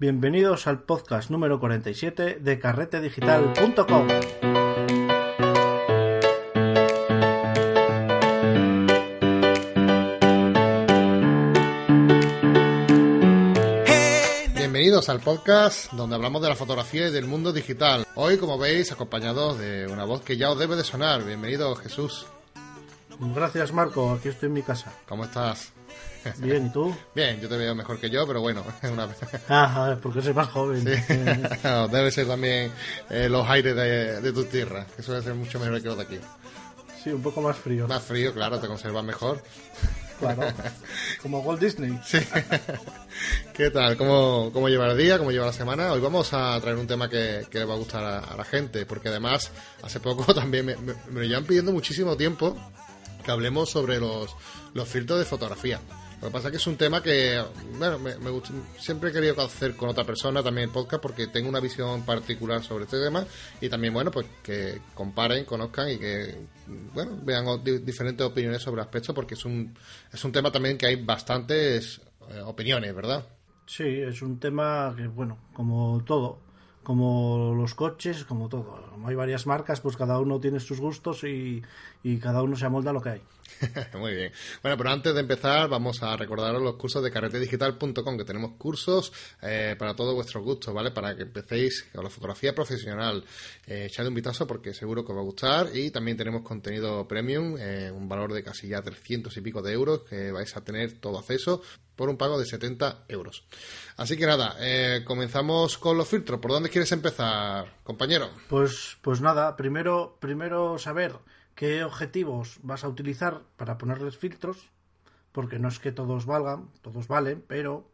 Bienvenidos al podcast número 47 de carretedigital.com. Bienvenidos al podcast donde hablamos de la fotografía y del mundo digital. Hoy, como veis, acompañados de una voz que ya os debe de sonar. Bienvenido, Jesús. Gracias, Marco. Aquí estoy en mi casa. ¿Cómo estás? Bien, ¿y tú? Bien, yo te veo mejor que yo, pero bueno, una... Ah, porque soy más joven. Debe ser también eh, los aires de, de tu tierra, que suele ser mucho mejor que los de aquí. Sí, un poco más frío. Más frío, claro, te conservas mejor. Claro, como Walt Disney. Sí. ¿Qué tal? ¿Cómo, ¿Cómo lleva el día? ¿Cómo lleva la semana? Hoy vamos a traer un tema que, que le va a gustar a, a, la gente, porque además hace poco también me, me, me lo llevan pidiendo muchísimo tiempo que hablemos sobre los, los filtros de fotografía. Lo que pasa es que es un tema que, bueno, me, gusta, siempre he querido hacer con otra persona también el podcast porque tengo una visión particular sobre este tema y también, bueno, pues que comparen, conozcan y que, bueno, vean diferentes opiniones sobre aspectos porque es un, es un tema también que hay bastantes eh, opiniones, ¿verdad? Sí, es un tema que, bueno, como todo, como los coches, como todo. Hay varias marcas, pues cada uno tiene sus gustos y, y cada uno se amolda a lo que hay. Muy bien. Bueno, pero antes de empezar, vamos a recordaros los cursos de carretedigital.com, que tenemos cursos eh, para todos vuestros gustos, ¿vale? Para que empecéis con la fotografía profesional. Eh, echadle un vistazo porque seguro que os va a gustar. Y también tenemos contenido premium, eh, un valor de casi ya 300 y pico de euros, que vais a tener todo acceso por un pago de 70 euros. Así que nada, eh, comenzamos con los filtros. ¿Por dónde quieres empezar, compañero? Pues, pues nada, primero, primero saber qué objetivos vas a utilizar para ponerles filtros, porque no es que todos valgan, todos valen, pero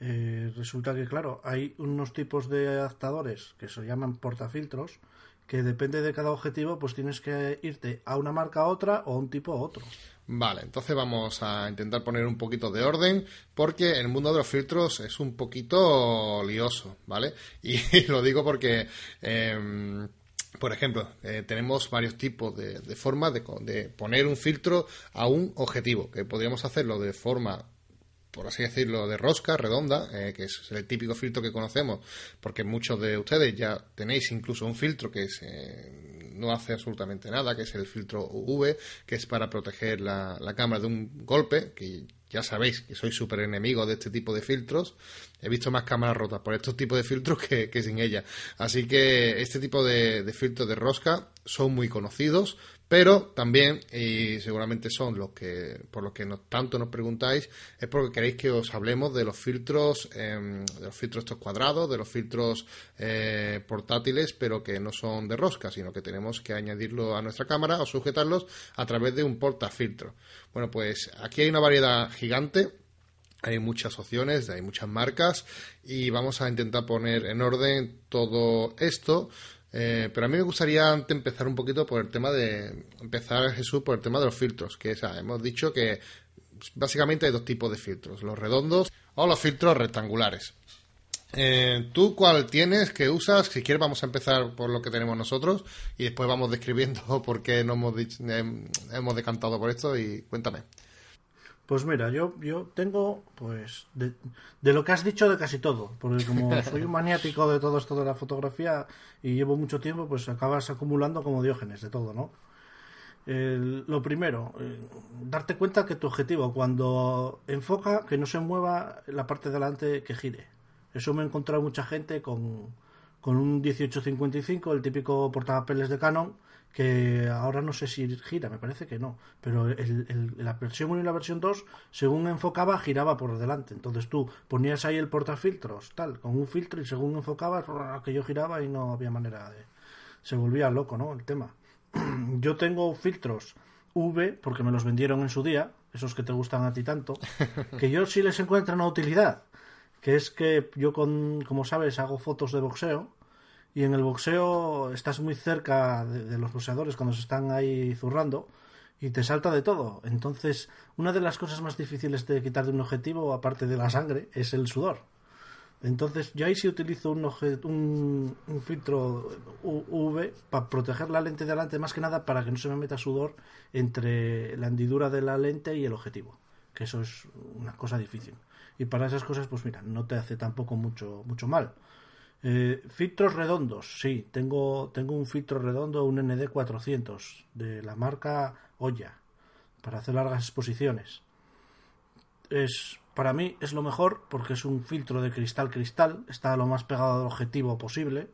eh, resulta que, claro, hay unos tipos de adaptadores que se llaman portafiltros, que depende de cada objetivo, pues tienes que irte a una marca a otra o a un tipo a otro. Vale, entonces vamos a intentar poner un poquito de orden porque el mundo de los filtros es un poquito lioso, ¿vale? Y lo digo porque... Eh, por ejemplo, eh, tenemos varios tipos de, de formas de, de, poner un filtro a un objetivo, que podríamos hacerlo de forma, por así decirlo, de rosca, redonda, eh, que es el típico filtro que conocemos, porque muchos de ustedes ya tenéis incluso un filtro que es, eh, no hace absolutamente nada, que es el filtro UV, que es para proteger la, la cámara de un golpe, que ya sabéis que soy súper enemigo de este tipo de filtros. He visto más cámaras rotas por estos tipos de filtros que, que sin ella. Así que este tipo de, de, filtros de rosca son muy conocidos, pero también, y seguramente son los que, por los que tanto nos preguntáis, es porque queréis que os hablemos de los filtros, eh, de los filtros estos cuadrados, de los filtros eh, portátiles, pero que no son de rosca, sino que tenemos que añadirlo a nuestra cámara o sujetarlos a través de un portafiltro. Bueno, pues aquí hay una variedad gigante hay muchas opciones, hay muchas marcas y vamos a intentar poner en orden todo esto. Eh, pero a mí me gustaría antes empezar un poquito por el tema de empezar Jesús por el tema de los filtros, que hemos dicho que básicamente hay dos tipos de filtros, los redondos o los filtros rectangulares. Eh, ¿Tú cuál tienes? ¿Qué usas? Si quieres vamos a empezar por lo que tenemos nosotros y después vamos describiendo por qué no hemos, dicho, eh, hemos decantado por esto y cuéntame. Pues mira, yo, yo tengo, pues, de, de, lo que has dicho de casi todo, porque como soy un maniático de todo esto de la fotografía y llevo mucho tiempo, pues acabas acumulando como diógenes de todo, ¿no? Eh, lo primero, eh, darte cuenta que tu objetivo cuando enfoca, que no se mueva la parte de delante que gire. Eso me he encontrado mucha gente con, con un 1855, el típico portapapeles de Canon, que ahora no sé si gira, me parece que no, pero el, el, la versión 1 y la versión 2, según enfocaba, giraba por delante. Entonces tú ponías ahí el portafiltros, tal, con un filtro y según enfocabas, aquello giraba y no había manera de... Se volvía loco, ¿no? El tema. Yo tengo filtros V, porque me los vendieron en su día, esos que te gustan a ti tanto, que yo sí les encuentro una utilidad, que es que yo, con, como sabes, hago fotos de boxeo y en el boxeo estás muy cerca de, los boxeadores cuando se están ahí zurrando y te salta de todo. Entonces, una de las cosas más difíciles de quitar de un objetivo, aparte de la sangre, es el sudor. Entonces, yo ahí sí utilizo un, un, un filtro UV para proteger la lente de delante, más que nada para que no se me meta sudor entre la hendidura de la lente y el objetivo, que eso es una cosa difícil. y para esas cosas, pues mira, no te hace tampoco mucho, mucho mal. Eh, filtros redondos, sí, tengo, tengo un filtro redondo, un ND400 de la marca Oya para hacer largas exposiciones. Es, para mí es lo mejor porque es un filtro de cristal cristal, está lo más pegado al objetivo posible.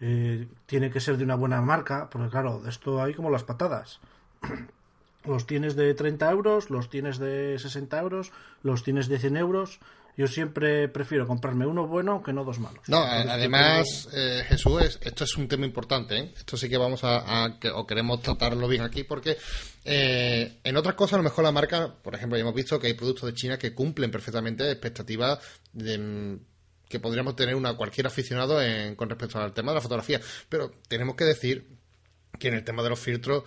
Eh, tiene que ser de una buena marca, porque claro, de esto hay como las patadas. los tienes de 30 euros, los tienes de 60 euros, los tienes de 100 euros yo siempre prefiero comprarme uno bueno que no dos malos. No, además, eh, Jesús, esto es un tema importante. ¿eh? Esto sí que vamos a, o queremos tratarlo bien aquí, porque eh, en otras cosas, a lo mejor la marca, por ejemplo, ya hemos visto que hay productos de China que cumplen perfectamente expectativas que podríamos tener una cualquier aficionado con respecto al tema de la fotografía. Pero tenemos que decir que en el tema de los filtros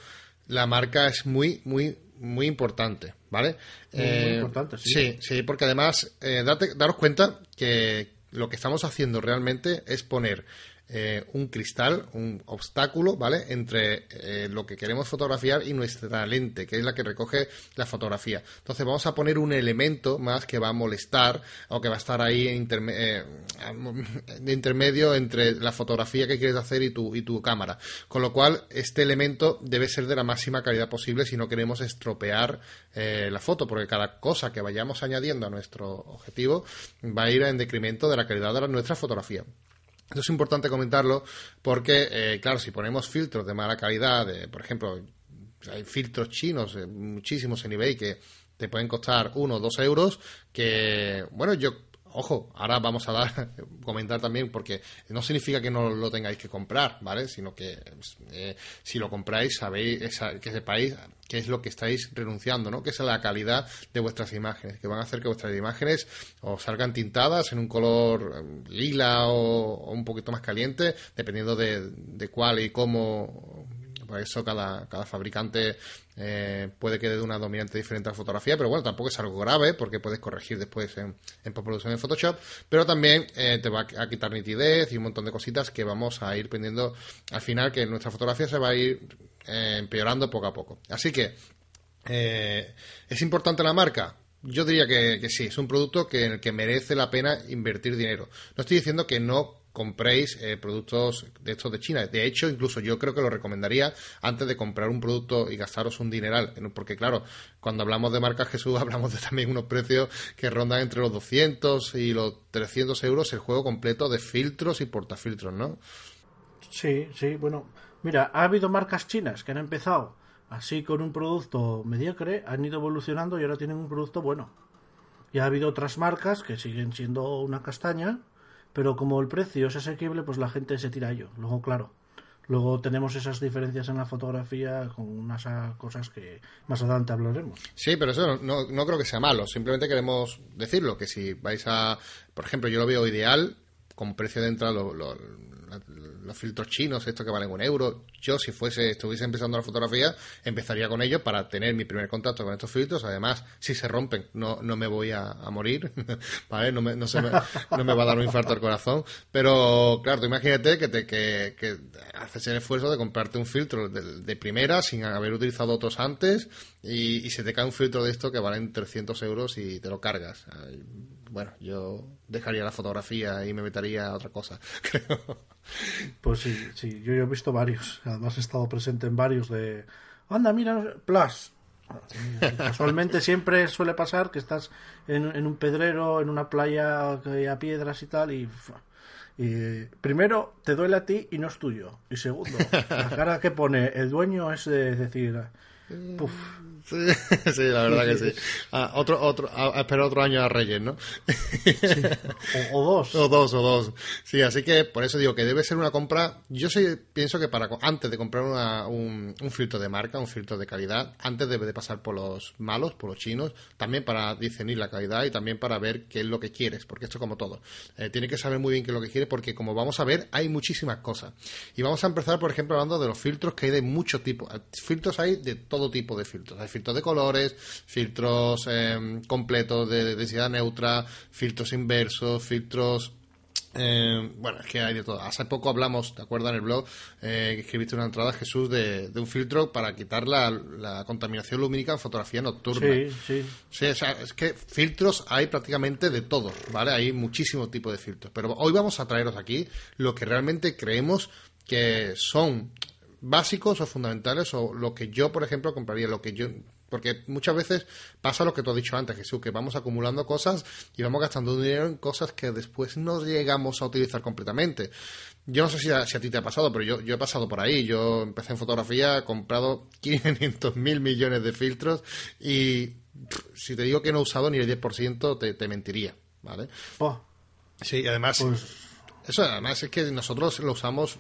la marca es muy, muy, muy importante, ¿vale? Muy, eh, importante, sí. Sí, sí, porque además, eh, daros cuenta que lo que estamos haciendo realmente es poner eh, un cristal, un obstáculo, ¿vale? Entre eh, lo que queremos fotografiar y nuestra lente, que es la que recoge la fotografía. Entonces vamos a poner un elemento más que va a molestar o que va a estar ahí eh, de intermedio entre la fotografía que quieres hacer y tu, y tu cámara. Con lo cual, este elemento debe ser de la máxima calidad posible si no queremos estropear la foto, porque cada cosa que vayamos añadiendo a nuestro objetivo va a ir en decremento de la calidad de nuestra fotografía. Esto es importante comentarlo porque, eh, claro, si ponemos filtros de mala calidad, por ejemplo, hay filtros chinos, eh, muchísimos en eBay, que te pueden costar uno o dos euros, que, bueno, yo ojo, ahora vamos a dar, comentar también, porque no significa que no lo tengáis que comprar, ¿vale? Sino que eh, si lo compráis, sabéis, que sepáis qué es lo que estáis renunciando, ¿no? Que es la calidad de vuestras imágenes, que van a hacer que vuestras imágenes os salgan tintadas en un color eh, lila o, un poquito más caliente, dependiendo de, de cuál y cómo por eso cada, cada fabricante eh, puede que dé una dominante diferente a la fotografía, pero bueno, tampoco es algo grave porque puedes corregir después en, en postproducción en Photoshop, pero también eh, te va a quitar nitidez y un montón de cositas que vamos a ir pendiendo al final, que nuestra fotografía se va a ir eh, empeorando poco a poco. Así que, ¿es importante la marca? Yo diría que, sí, es un producto que, en el que merece la pena invertir dinero. No estoy diciendo que no compréis eh, productos de estos de China. De hecho, incluso yo creo que lo recomendaría antes de comprar un producto y gastaros un dineral. Porque, claro, cuando hablamos de marcas Jesús, hablamos de también unos precios que rondan entre los 200 y los 300 euros el juego completo de filtros y portafiltros, ¿no? Sí, sí, bueno. Mira, ha habido marcas chinas que han empezado así con un producto mediocre, han ido evolucionando y ahora tienen un producto bueno. Y ha habido otras marcas que siguen siendo una castaña, pero como el precio es asequible, pues la gente se tira a ello. Luego, claro, luego tenemos esas diferencias en la fotografía con unas cosas que más adelante hablaremos. Sí, pero eso no, no creo que sea malo. Simplemente queremos decirlo, que si vais a, por ejemplo, yo lo veo ideal con precio de entrada lo, los filtros chinos, estos que valen un euro. Yo, si fuese, estuviese empezando la fotografía, empezaría con ellos para tener mi primer contacto con estos filtros. Además, si se rompen, no, no me voy a, morir, ¿vale? No me, no, se me, no me va a dar un infarto al corazón. Pero, claro, tú imagínate que, te, que, que haces el esfuerzo de comprarte un filtro de, primera sin haber utilizado otros antes y, y, se te cae un filtro de esto que valen 300 euros y te lo cargas. Bueno, yo dejaría la fotografía y me metería a otra cosa, creo. Pues sí, sí, yo, he visto varios. Además he estado presente en varios de... Anda, mira, Plus. Casualmente siempre suele pasar que estás en, un pedrero, en una playa a piedras y tal, y, primero te duele a ti y no es tuyo. Y segundo, la cara que pone el dueño es de decir, puf, Sí, la verdad que sí. Ah, otro, otro, a, esperar otro año a Reyes, ¿no? O, dos. O dos, o dos. Sí, así que por eso digo que debe ser una compra. Yo sí pienso que para antes de comprar una, un, filtro de marca, un filtro de calidad, antes debe de pasar por los malos, por los chinos, también para discernir la calidad y también para ver qué es lo que quieres, porque esto como todo. Eh, tiene que saber muy bien qué es lo que quieres, porque como vamos a ver, hay muchísimas cosas. Y vamos a empezar, por ejemplo, hablando de los filtros que hay de muchos tipos. Filtros hay de todo tipo de filtros. Hay filtros de colores, filtros em, completos de densidad neutra, filtros inversos, filtros Eh, bueno, es que hay de todo. Hace poco hablamos, ¿te acuerdas en el blog? Eh, que escribiste una entrada, Jesús, de, un filtro para quitar la, contaminación lumínica en fotografía nocturna. Sí, sí. Sí, o sea, es que filtros hay prácticamente de todo, ¿vale? Hay muchísimos tipos de filtros. Pero hoy vamos a traeros aquí lo que realmente creemos que son básicos o fundamentales o lo que yo, por ejemplo, compraría, lo que yo porque muchas veces pasa lo que tú has dicho antes, Jesús, que vamos acumulando cosas y vamos gastando dinero en cosas que después no llegamos a utilizar completamente. Yo no sé si a, ti te ha pasado, pero yo, yo he pasado por ahí. Yo empecé en fotografía, he comprado 500 mil millones de filtros y si te digo que no he usado ni el 10%, te, te mentiría, ¿vale? Oh. Sí, además... Pues eso además es que nosotros lo usamos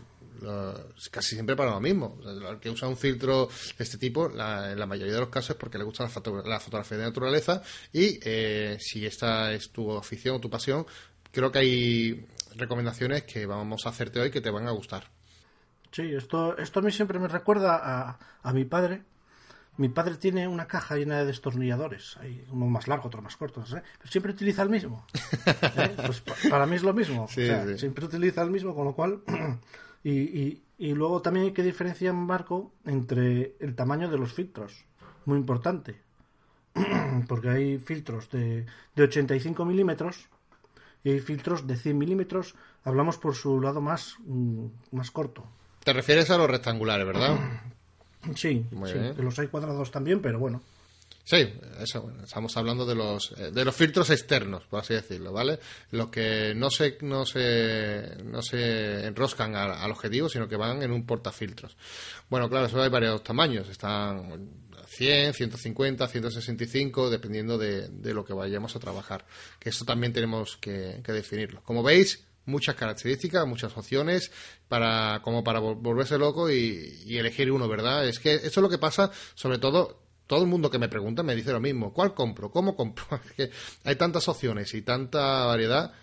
casi siempre para lo mismo. el que usa un filtro de este tipo, en la mayoría de los casos es porque le gusta la, fotografía de naturaleza y eh, si esta es tu afición o tu pasión, creo que hay recomendaciones que vamos a hacerte hoy que te van a gustar. Sí, esto, esto a mí siempre me recuerda a, a mi padre. Mi padre tiene una caja llena de destornilladores, hay uno más largo, otro más corto, pero siempre utiliza el mismo. ¿eh? Pues para mí es lo mismo. Siempre utiliza el mismo, con lo cual Y, y, luego también hay que diferenciar, Marco, entre el tamaño de los filtros. Muy importante. Porque hay filtros de, de 85 milímetros y hay filtros de 100 milímetros. Hablamos por su lado más, mm, más corto. Te refieres a los rectangulares, ¿verdad? Sí, sí los hay cuadrados también, pero bueno. Sí, eso, estamos hablando de los, eh, de los filtros externos, por así decirlo, ¿vale? Los que no se, no se, no se enroscan al, objetivo, sino que van en un portafiltros. Bueno, claro, eso hay varios tamaños, están 100, 150, 165, dependiendo de, de lo que vayamos a trabajar. Que eso también tenemos que, definirlo. Como veis, muchas características, muchas opciones para como para volverse loco y, y, elegir uno, ¿verdad? Es que eso es lo que pasa, sobre todo todo el mundo que me pregunta me dice lo mismo. ¿Cuál compro? ¿Cómo compro? que hay tantas opciones y tanta variedad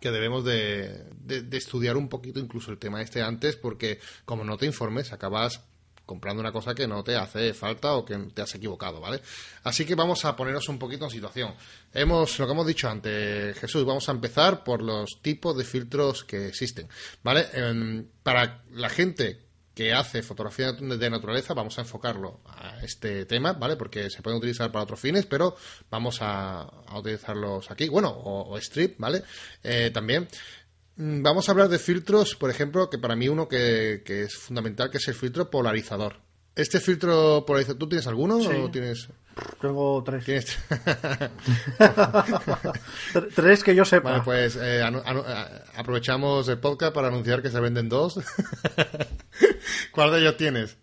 que debemos de, estudiar un poquito incluso el tema este antes porque como no te informes acabas comprando una cosa que no te hace falta o que te has equivocado, ¿vale? Así que vamos a ponernos un poquito en situación. Hemos, lo que hemos dicho antes, Jesús, vamos a empezar por los tipos de filtros que existen, ¿vale? Em, para la gente que hace fotografía de naturaleza, vamos a enfocarlo a este tema, ¿vale? Porque se pueden utilizar para otros fines, pero vamos a, utilizarlos aquí. Bueno, o, strip, ¿vale? Eh, también. Mm, vamos a hablar de filtros, por ejemplo, que para mí uno que, que es fundamental, que es el filtro polarizador. ¿Este filtro tú tienes alguno o tienes...? Tengo tres. tres que yo sepa. Vale, pues eh, aprovechamos el podcast para anunciar que se venden dos. ¿Cuál de ellos tienes?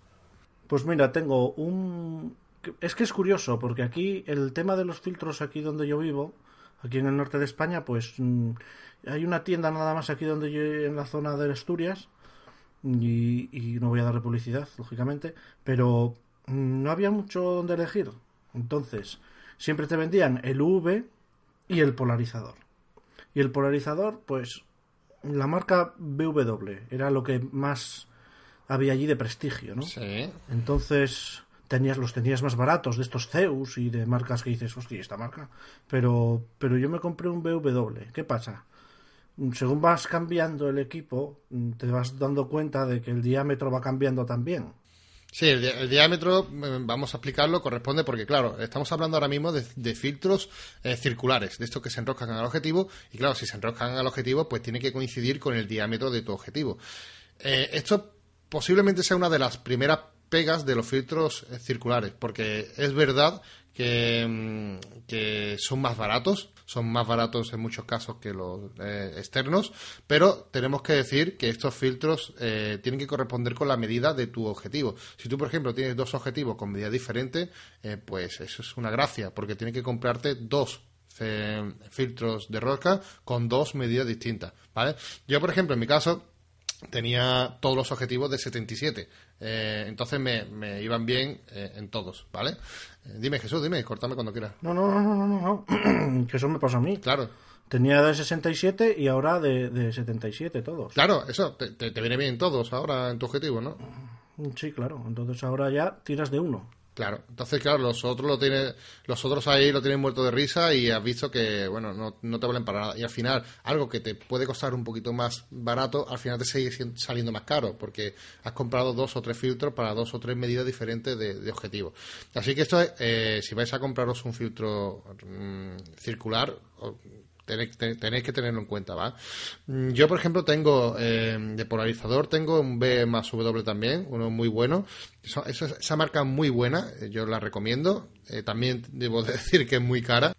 Pues mira, tengo un... Es que es curioso, porque aquí el tema de los filtros aquí donde yo vivo, aquí en el norte de España, pues mm, hay una tienda nada más aquí donde yo, en la zona de Asturias, y, y no voy a darle publicidad, lógicamente, pero mm, no había mucho donde elegir. Entonces, siempre te vendían el UV y el polarizador. Y el polarizador, pues, la marca BW era lo que más había allí de prestigio, ¿no? Sí. Entonces, tenías, los tenías más baratos de estos Zeus y de marcas que dices, hostia, esta marca. Pero, pero yo me compré un BW. ¿Qué pasa? Según vas cambiando el equipo, te vas dando cuenta de que el diámetro va cambiando también. Sí, el, diámetro, eh, vamos a explicarlo, corresponde porque, claro, estamos hablando ahora mismo de, filtros eh, circulares, de estos que se enroscan al objetivo, y claro, si se enroscan al objetivo, pues tiene que coincidir con el diámetro de tu objetivo. Eh, esto posiblemente sea una de las primeras pegas de los filtros circulares, porque es verdad que, son más baratos, son más baratos en muchos casos que los eh, externos, pero tenemos que decir que estos filtros eh, tienen que corresponder con la medida de tu objetivo. Si tú, por ejemplo, tienes dos objetivos con medida diferente, eh, pues eso es una gracia, porque tienes que comprarte dos filtros de rosca con dos medidas distintas, ¿vale? Yo, por ejemplo, en mi caso, tenía todos los objetivos de 77. Eh, entonces me, me, iban bien eh, en todos, ¿vale? Eh, dime, Jesús, dime, cortame cuando quieras. No, no, no, no, no, no. que eso me pasó a mí. Claro. Tenía de 67 y ahora de, de 77 todos. Claro, eso, te, te, viene bien todos ahora en tu objetivo, ¿no? Sí, claro. Entonces ahora ya tiras de uno. Claro, entonces claro, los otros lo tienen, los otros ahí lo tienen muerto de risa y has visto que, bueno, no, no te valen para nada. Y al final, algo que te puede costar un poquito más barato, al final te sigue saliendo más caro, porque has comprado dos o tres filtros para dos o tres medidas diferentes de, de objetivo. Así que esto es, eh, si vais a compraros un filtro mm, circular, Tenéis, que tenerlo en cuenta, ¿va? Mm, yo, por ejemplo, tengo eh, de polarizador, tengo un B más W también, uno muy bueno. esa, marca muy buena, eh, yo la recomiendo. Eh, también debo decir que es muy cara.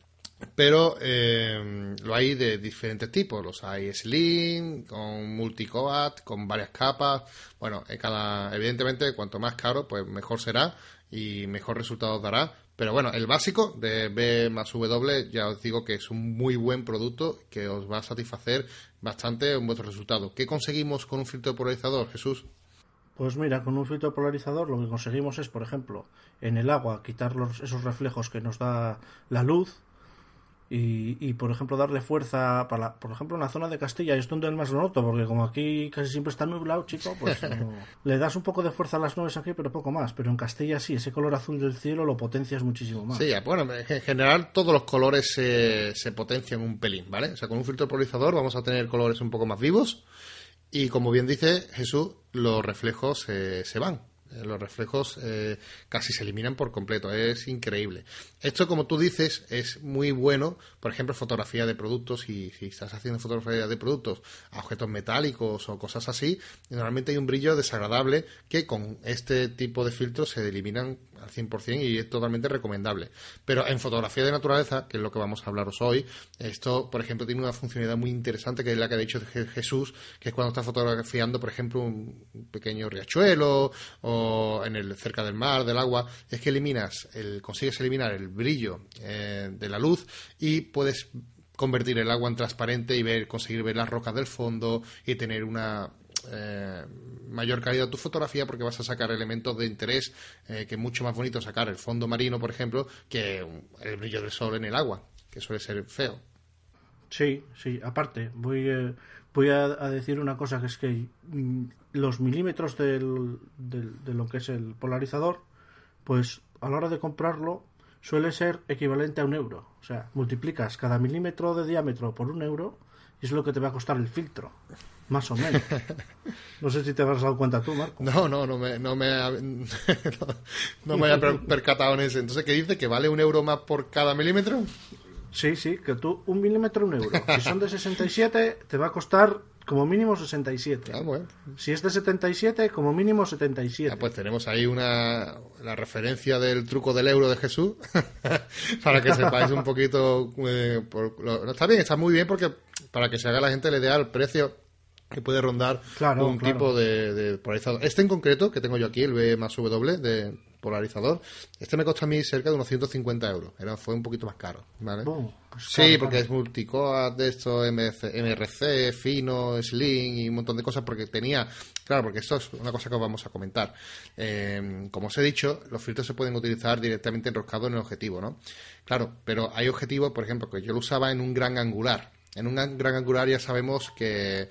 Pero lo hay de diferentes tipos. Los hay slim, con multicoat, con varias capas. Bueno, cada, evidentemente, cuanto más caro, pues mejor será y mejor resultados dará. Pero bueno, el básico de B más W ya os digo que es un muy buen producto que os va a satisfacer bastante en vuestro resultado. ¿Qué conseguimos con un filtro polarizador, Jesús? Pues mira, con un filtro polarizador lo que conseguimos es, por ejemplo, en el agua quitar esos reflejos que nos da la luz y, y, por ejemplo darle fuerza para por ejemplo en la zona de Castilla y es donde más lo noto porque como aquí casi siempre está nublado chico pues le das un poco de fuerza a las nubes aquí pero poco más. Pero en Castilla sí ese color azul del cielo lo potencias muchísimo más. Sí bueno en general todos los colores se, se potencian un pelín vale o sea con un filtro polarizador vamos a tener colores un poco más vivos y como bien dice Jesús los reflejos se van. eh, los reflejos eh, casi se eliminan por completo, es increíble. Esto, como tú dices, es muy bueno, por ejemplo, fotografía de productos, y si estás haciendo fotografía de productos a objetos metálicos o cosas así, normalmente hay un brillo desagradable que con este tipo de filtros se eliminan al 100% y es totalmente recomendable. Pero en fotografía de naturaleza, que es lo que vamos a hablaros hoy, esto, por ejemplo, tiene una funcionalidad muy interesante que es la que ha dicho Jesús, que es cuando está fotografiando, por ejemplo, un pequeño riachuelo o en el cerca del mar, del agua, es que eliminas, el, consigues eliminar el brillo eh, de la luz y puedes convertir el agua en transparente y ver, conseguir ver las rocas del fondo y tener una eh, mayor calidad tu fotografía porque vas a sacar elementos de interés eh, que es mucho más bonito sacar el fondo marino, por ejemplo, que el brillo del sol en el agua, que suele ser feo. Sí, sí, aparte, voy, eh, voy a, decir una cosa que es que mm, los milímetros del, de lo que es el polarizador, pues a la hora de comprarlo suele ser equivalente a un euro. O sea, multiplicas cada milímetro de diámetro por un euro es lo que te va a costar el filtro. Más o menos. No sé si te habrás dado cuenta tú, Marco. No, no, no me, no me, no, me había percatado en ese. Entonces, ¿qué dice? ¿Que vale un euro más por cada milímetro? Sí, sí, que tú, un milímetro, un euro. Si son de 67, te va a costar como mínimo 67. Ah, bueno. Si es de 77, como mínimo 77. Ah, pues tenemos ahí una la referencia del truco del euro de Jesús para que sepáis un poquito. Eh, está bien, está muy bien porque para que se haga la gente la idea del precio que puede rondar un tipo de, polarizador. Este en concreto, que tengo yo aquí, el B más W de polarizador, este me costó a mí cerca de unos 150 euros. Era, fue un poquito más caro, ¿vale? Pues sí, porque es multicoat de esto, MRC, fino, slim y un montón de cosas, porque tenía, claro, porque esto es una cosa que vamos a comentar. Eh, como os he dicho, los filtros se pueden utilizar directamente enroscados en el objetivo, ¿no? Claro, pero hay objetivos, por ejemplo, que yo lo usaba en un gran angular. En un gran angular ya sabemos que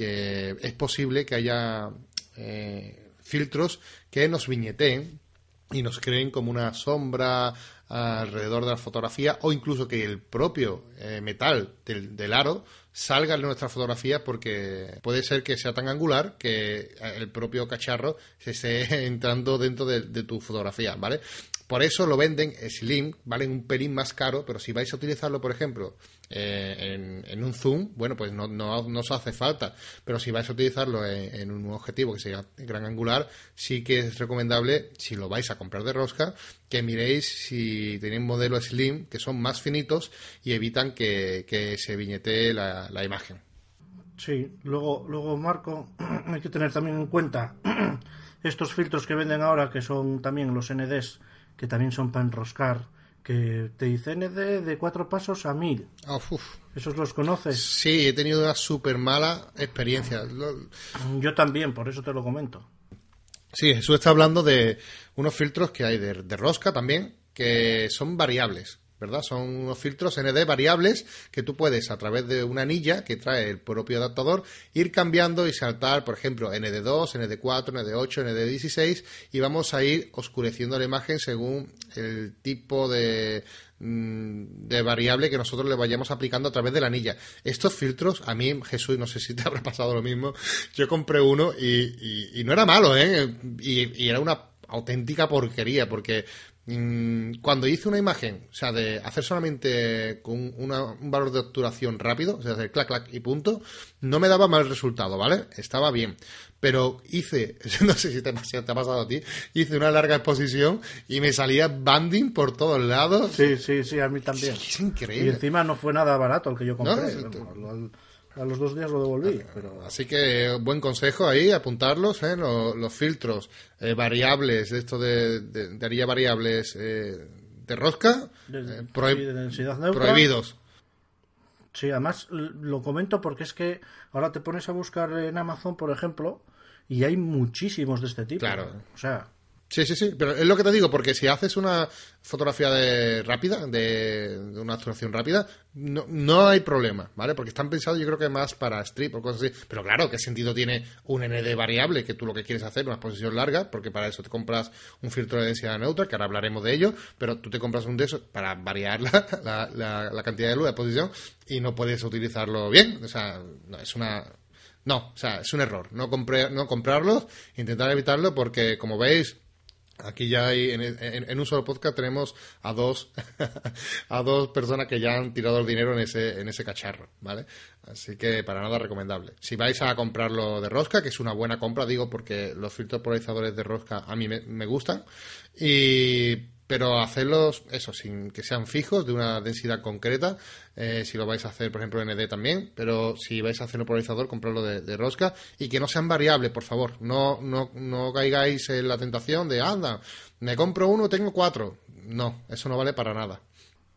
que es posible que haya eh, filtros que nos viñeteen y nos creen como una sombra alrededor de la fotografía o incluso que el propio eh, metal del, aro salga de nuestra fotografía porque puede ser que sea tan angular que el propio cacharro se esté entrando dentro de, de tu fotografía, ¿vale? Por eso lo venden slim, valen un pelín más caro, pero si vais a utilizarlo, por ejemplo, eh, en, un zoom, bueno, pues no, no, no, os hace falta. Pero si vais a utilizarlo en, un objetivo que sea gran angular, sí que es recomendable, si lo vais a comprar de rosca, que miréis si tenéis modelos slim que son más finitos y evitan que, se viñete la, la imagen. Sí, luego, luego Marco, hay que tener también en cuenta estos filtros que venden ahora, que son también los NDs que también son para enroscar, que te dicen de, de cuatro pasos a mil. Ah, ¿Esos los conoces? Sí, he tenido una súper mala experiencia. Yo también, por eso te lo comento. Sí, Jesús está hablando de unos filtros que hay de, rosca también, que son variables. ¿Verdad? Son unos filtros ND variables que tú puedes, a través de una anilla que trae el propio adaptador, ir cambiando y saltar, por ejemplo, ND2, ND4, ND8, ND16 y vamos a ir oscureciendo la imagen según el tipo de, mm, de variable que nosotros le vayamos aplicando a través de la anilla. Estos filtros, a mí, Jesús, no sé si te habrá pasado lo mismo, yo compré uno y, y, no era malo, ¿eh? y era una auténtica porquería, porque Mm, cuando hice una imagen, o sea, de hacer solamente con un valor de obturación rápido, o sea, hacer clac, clac y punto, no me daba mal resultado, ¿vale? Estaba bien. Pero hice, no sé si te, ha pasado a ti, hice una larga exposición y me salía banding por todos lados. Sí, sí, sí, a mí también. Es, increíble. Y encima no fue nada barato el que yo compré a los dos días lo devolví. Pero... Así que buen consejo ahí, apuntarlos, ¿eh? los, filtros eh, variables, de esto de, de, haría variables eh, de rosca, de, densidad neutra. prohibidos. Sí, además lo comento porque es que ahora te pones a buscar en Amazon, por ejemplo, y hay muchísimos de este tipo. Claro. O sea, Sí, sí, sí, pero es lo que te digo, porque si haces una fotografía de, rápida, de, una actuación rápida, no, no hay problema, ¿vale? Porque están pensados yo creo que más para strip o cosas así. Pero claro, ¿qué sentido tiene un ND variable que tú lo que quieres hacer, una exposición larga? Porque para eso te compras un filtro de densidad neutra, que ahora hablaremos de ello, pero tú te compras un de esos para variar la, la, cantidad de luz de exposición y no puedes utilizarlo bien. O sea, no, es una... No, o sea, es un error. No, compré, no comprarlos, intentar evitarlo porque, como veis, Aquí ya hay, en, un solo podcast tenemos a dos, a dos personas que ya han tirado el dinero en ese, en ese cacharro, ¿vale? Así que para nada recomendable. Si vais a comprarlo de rosca, que es una buena compra, digo, porque los filtros polarizadores de rosca a mí me, me gustan, y pero hacerlos, eso, sin que sean fijos, de una densidad concreta, eh, si lo vais a hacer, por ejemplo, en ED también, pero si vais a hacer un polarizador, comprarlo de, rosca y que no sean variables, por favor. No, no, no caigáis en la tentación de, anda, me compro uno, tengo cuatro. No, eso no vale para nada.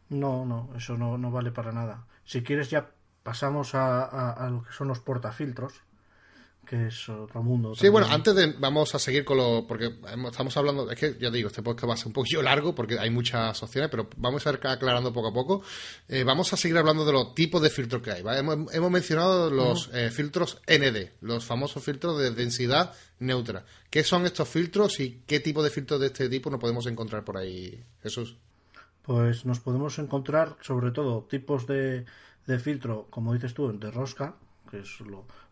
No, no, eso no, no vale para nada. Si quieres ya pasamos a, a lo que son los portafiltros que es otro mundo. Sí, bueno, antes de vamos a seguir con lo porque estamos hablando, es que ya digo, este podcast va a ser un poquillo largo porque hay muchas opciones, pero vamos a ir aclarando poco a poco. Eh, vamos a seguir hablando de los tipos de filtros que hay. Hemos, mencionado los eh, filtros ND, los famosos filtros de densidad neutra. ¿Qué son estos filtros y qué tipo de filtros de este tipo nos podemos encontrar por ahí, Jesús? Pues nos podemos encontrar sobre todo tipos de, de filtro, como dices tú, de rosca, que es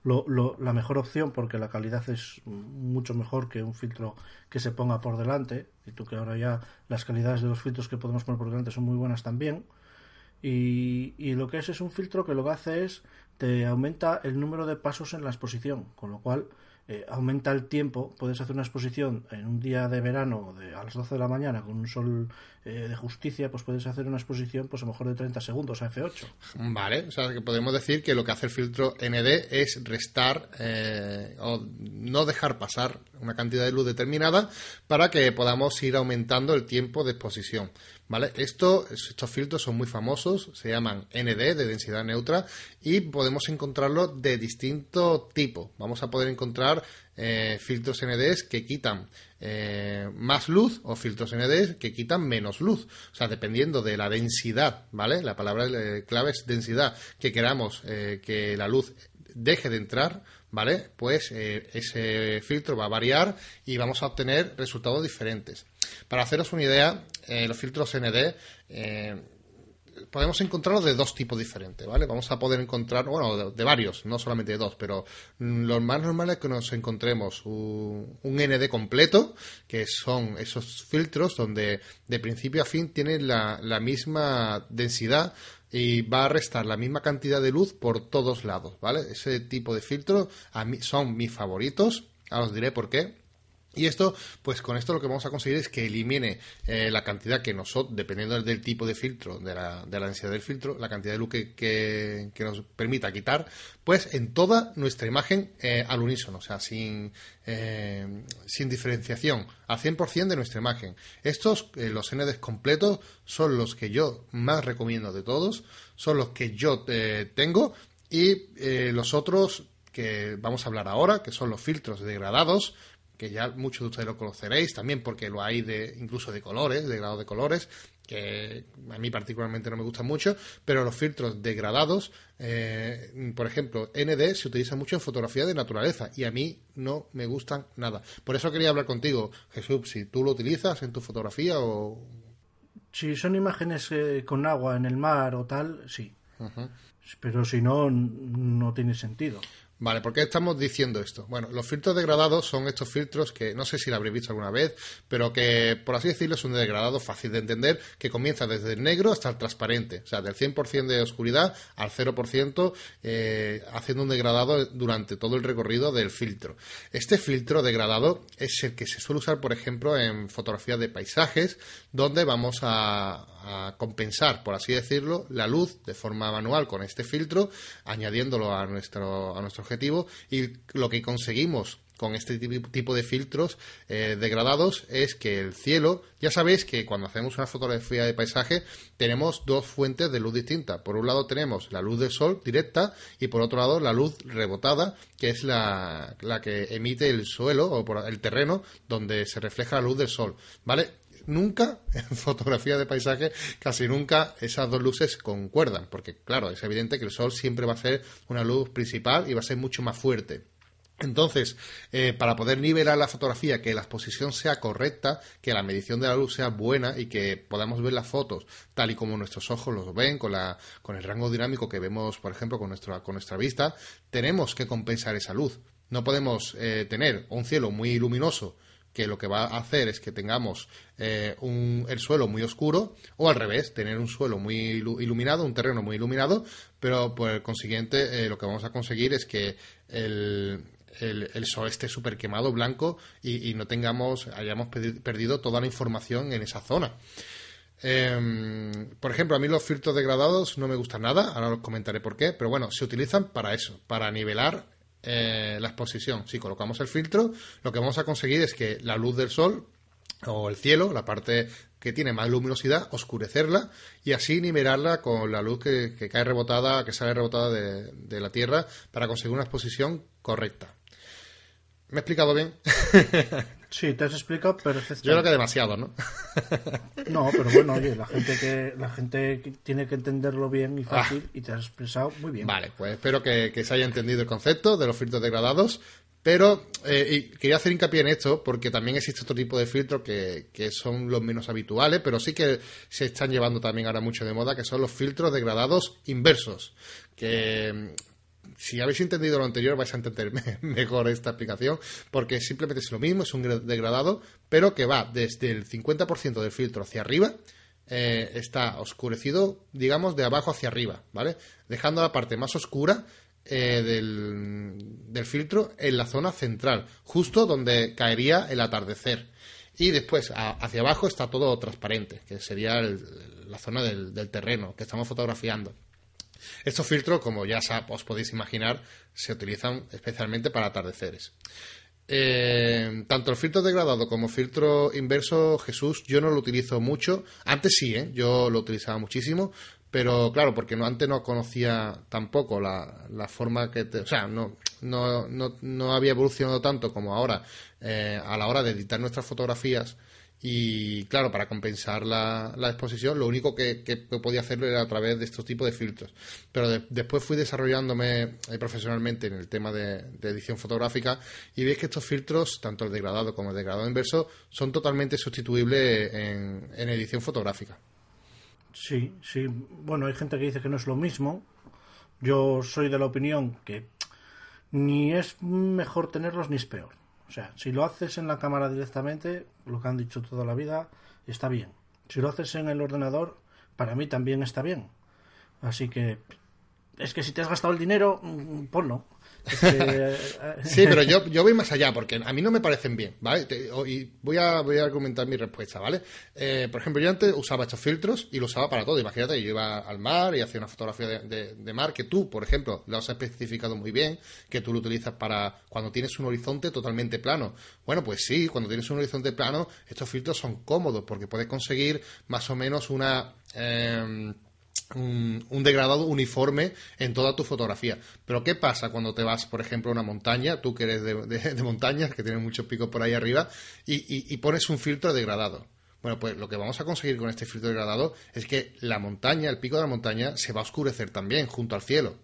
lo, la mejor opción porque la calidad es mucho mejor que un filtro que se ponga por delante. Y tú que ahora ya las calidades de los filtros que podemos poner por delante son muy buenas también. Y, y lo que es es un filtro que lo que hace es te aumenta el número de pasos en la exposición, con lo cual eh, aumenta el tiempo, puedes hacer una exposición en un día de verano de, a las 12 de la mañana con un sol eh, de justicia, pues puedes hacer una exposición pues a lo mejor de 30 segundos a F8. Vale, o sea que podemos decir que lo que hace el filtro ND es restar eh, o no dejar pasar una cantidad de luz determinada para que podamos ir aumentando el tiempo de exposición. ¿Vale? Esto, estos filtros son muy famosos, se llaman ND, de densidad neutra, y podemos encontrarlos de distinto tipo. Vamos a poder encontrar eh, filtros NDs que quitan eh, más luz o filtros NDs que quitan menos luz. O sea, dependiendo de la densidad, ¿vale? La palabra eh, clave es densidad, que queramos que la luz deje de entrar, ¿vale? Pues ese filtro va a variar y vamos a obtener resultados diferentes. Para haceros una idea, eh, los filtros ND eh, podemos encontrarlos de dos tipos diferentes, ¿vale? Vamos a poder encontrar, bueno, de, varios, no solamente de dos, pero mm, lo más normal es que nos encontremos un, ND completo, que son esos filtros donde de principio a fin tienen la, la misma densidad y va a restar la misma cantidad de luz por todos lados, ¿vale? Ese tipo de filtros son mis favoritos, ahora os diré por qué. Y esto, pues con esto lo que vamos a conseguir es que elimine eh, la cantidad que nosotros, dependiendo del tipo de filtro, de la, de la densidad del filtro, la cantidad de luz que, que, nos permita quitar, pues en toda nuestra imagen eh, al unísono, o sea, sin, eh, sin diferenciación, al 100% de nuestra imagen. Estos, los NDs completos, son los que yo más recomiendo de todos, son los que yo tengo y los otros que vamos a hablar ahora, que son los filtros degradados, que ya muchos de ustedes lo conoceréis también porque lo hay de incluso de colores, de grado de colores, que a mí particularmente no me gustan mucho, pero los filtros degradados, eh, por ejemplo, ND se utiliza mucho en fotografía de naturaleza y a mí no me gustan nada. Por eso quería hablar contigo, Jesús, si tú lo utilizas en tu fotografía o... Si son imágenes eh, con agua en el mar o tal, sí. Pero si no, no tiene sentido. Vale, ¿por qué estamos diciendo esto? Bueno, los filtros degradados son estos filtros que no sé si lo habréis visto alguna vez, pero que, por así decirlo, son de degradado fácil de entender, que comienza desde el negro hasta el transparente, o sea, del 100% de oscuridad al 0%, eh, haciendo un degradado durante todo el recorrido del filtro. Este filtro degradado es el que se suele usar, por ejemplo, en fotografías de paisajes, donde vamos a, a compensar, por así decirlo, la luz de forma manual con este filtro, añadiéndolo a nuestro, a nuestro objetivo y lo que conseguimos con este tipo de filtros eh, degradados es que el cielo, ya sabéis que cuando hacemos una fotografía de paisaje tenemos dos fuentes de luz distintas. Por un lado tenemos la luz del sol directa y por otro lado la luz rebotada, que es la, la que emite el suelo o por el terreno donde se refleja la luz del sol. ¿Vale? Nunca, en fotografía de paisaje, casi nunca esas dos luces concuerdan, porque claro, es evidente que el sol siempre va a ser una luz principal y va a ser mucho más fuerte. Entonces, eh, para poder nivelar la fotografía, que la exposición sea correcta, que la medición de la luz sea buena y que podamos ver las fotos tal y como nuestros ojos los ven, con, la, con el rango dinámico que vemos, por ejemplo, con nuestra, con nuestra vista, tenemos que compensar esa luz. No podemos eh, tener un cielo muy luminoso que lo que va a hacer es que tengamos eh, un, el suelo muy oscuro o al revés, tener un suelo muy iluminado, un terreno muy iluminado, pero por consiguiente eh, lo que vamos a conseguir es que el, el, sol esté súper quemado, blanco y, no tengamos, hayamos perdido toda la información en esa zona. Em, por ejemplo, a mí los filtros degradados no me gustan nada, ahora os comentaré por qué, pero bueno, se utilizan para eso, para nivelar eh, la exposición. Si colocamos el filtro, lo que vamos a conseguir es que la luz del sol o el cielo, la parte que tiene más luminosidad, oscurecerla y así nivelarla con la luz que, cae rebotada, que sale rebotada de, la Tierra para conseguir una exposición correcta. ¿Me he explicado bien? Sí, te has explicado perfectamente. Yo creo que demasiado, ¿no? no, pero bueno, oye, la gente que la gente tiene que entenderlo bien y fácil ah. y te has expresado muy bien. Vale, pues espero que, se haya entendido el concepto de los filtros degradados. Pero eh, quería hacer hincapié en esto porque también existe otro tipo de filtros que, que, son los menos habituales, pero sí que se están llevando también ahora mucho de moda, que son los filtros degradados inversos. Que si habéis entendido lo anterior vais a entender mejor esta aplicación porque simplemente es lo mismo, es un degradado, pero que va desde el 50% del filtro hacia arriba, eh, está oscurecido, digamos, de abajo hacia arriba, ¿vale? Dejando la parte más oscura eh, del, filtro en la zona central, justo donde caería el atardecer. Y después, hacia abajo está todo transparente, que sería la zona del terreno que estamos fotografiando. Estos filtros, como ya os podéis imaginar, se utilizan especialmente para atardeceres. Eh, tanto el filtro degradado como el filtro inverso, Jesús, yo no lo utilizo mucho. Antes sí, ¿eh? yo lo utilizaba muchísimo, pero claro, porque no, antes no conocía tampoco la, forma que... o sea, no, no, no, había evolucionado tanto como ahora eh, a la hora de editar nuestras fotografías y claro, para compensar la, exposición, lo único que, podía hacerlo era a través de estos tipos de filtros. Pero después fui desarrollándome eh, profesionalmente en el tema de, edición fotográfica y veis que estos filtros, tanto el degradado como el degradado inverso, son totalmente sustituibles en, en edición fotográfica. Sí, sí. Bueno, hay gente que dice que no es lo mismo. Yo soy de la opinión que ni es mejor tenerlos ni es peor. O sea, si lo haces en la cámara directamente, lo que han dicho toda la vida, está bien. Si lo haces en el ordenador, para mí también está bien. Así que es que si te has gastado el dinero, mm, ponlo. sí, pero yo, yo voy más allá, porque a mí no me parecen bien, ¿vale? y voy a, voy a argumentar mi respuesta, ¿vale? Eh, por ejemplo, yo antes usaba estos filtros y lo usaba para todo. Imagínate, yo iba al mar y hacía una fotografía de, mar que tú, por ejemplo, lo has especificado muy bien, que tú lo utilizas para cuando tienes un horizonte totalmente plano. Bueno, pues sí, cuando tienes un horizonte plano, estos filtros son cómodos porque puedes conseguir más o menos una... Eh, un, degradado uniforme en toda tu fotografía. Pero ¿qué pasa cuando te vas, por ejemplo, a una montaña, tú que eres de, montañas, que tienes muchos picos por ahí arriba, y, pones un filtro degradado? Bueno, pues lo que vamos a conseguir con este filtro degradado es que la montaña, el pico de la montaña, se va a oscurecer también junto al cielo.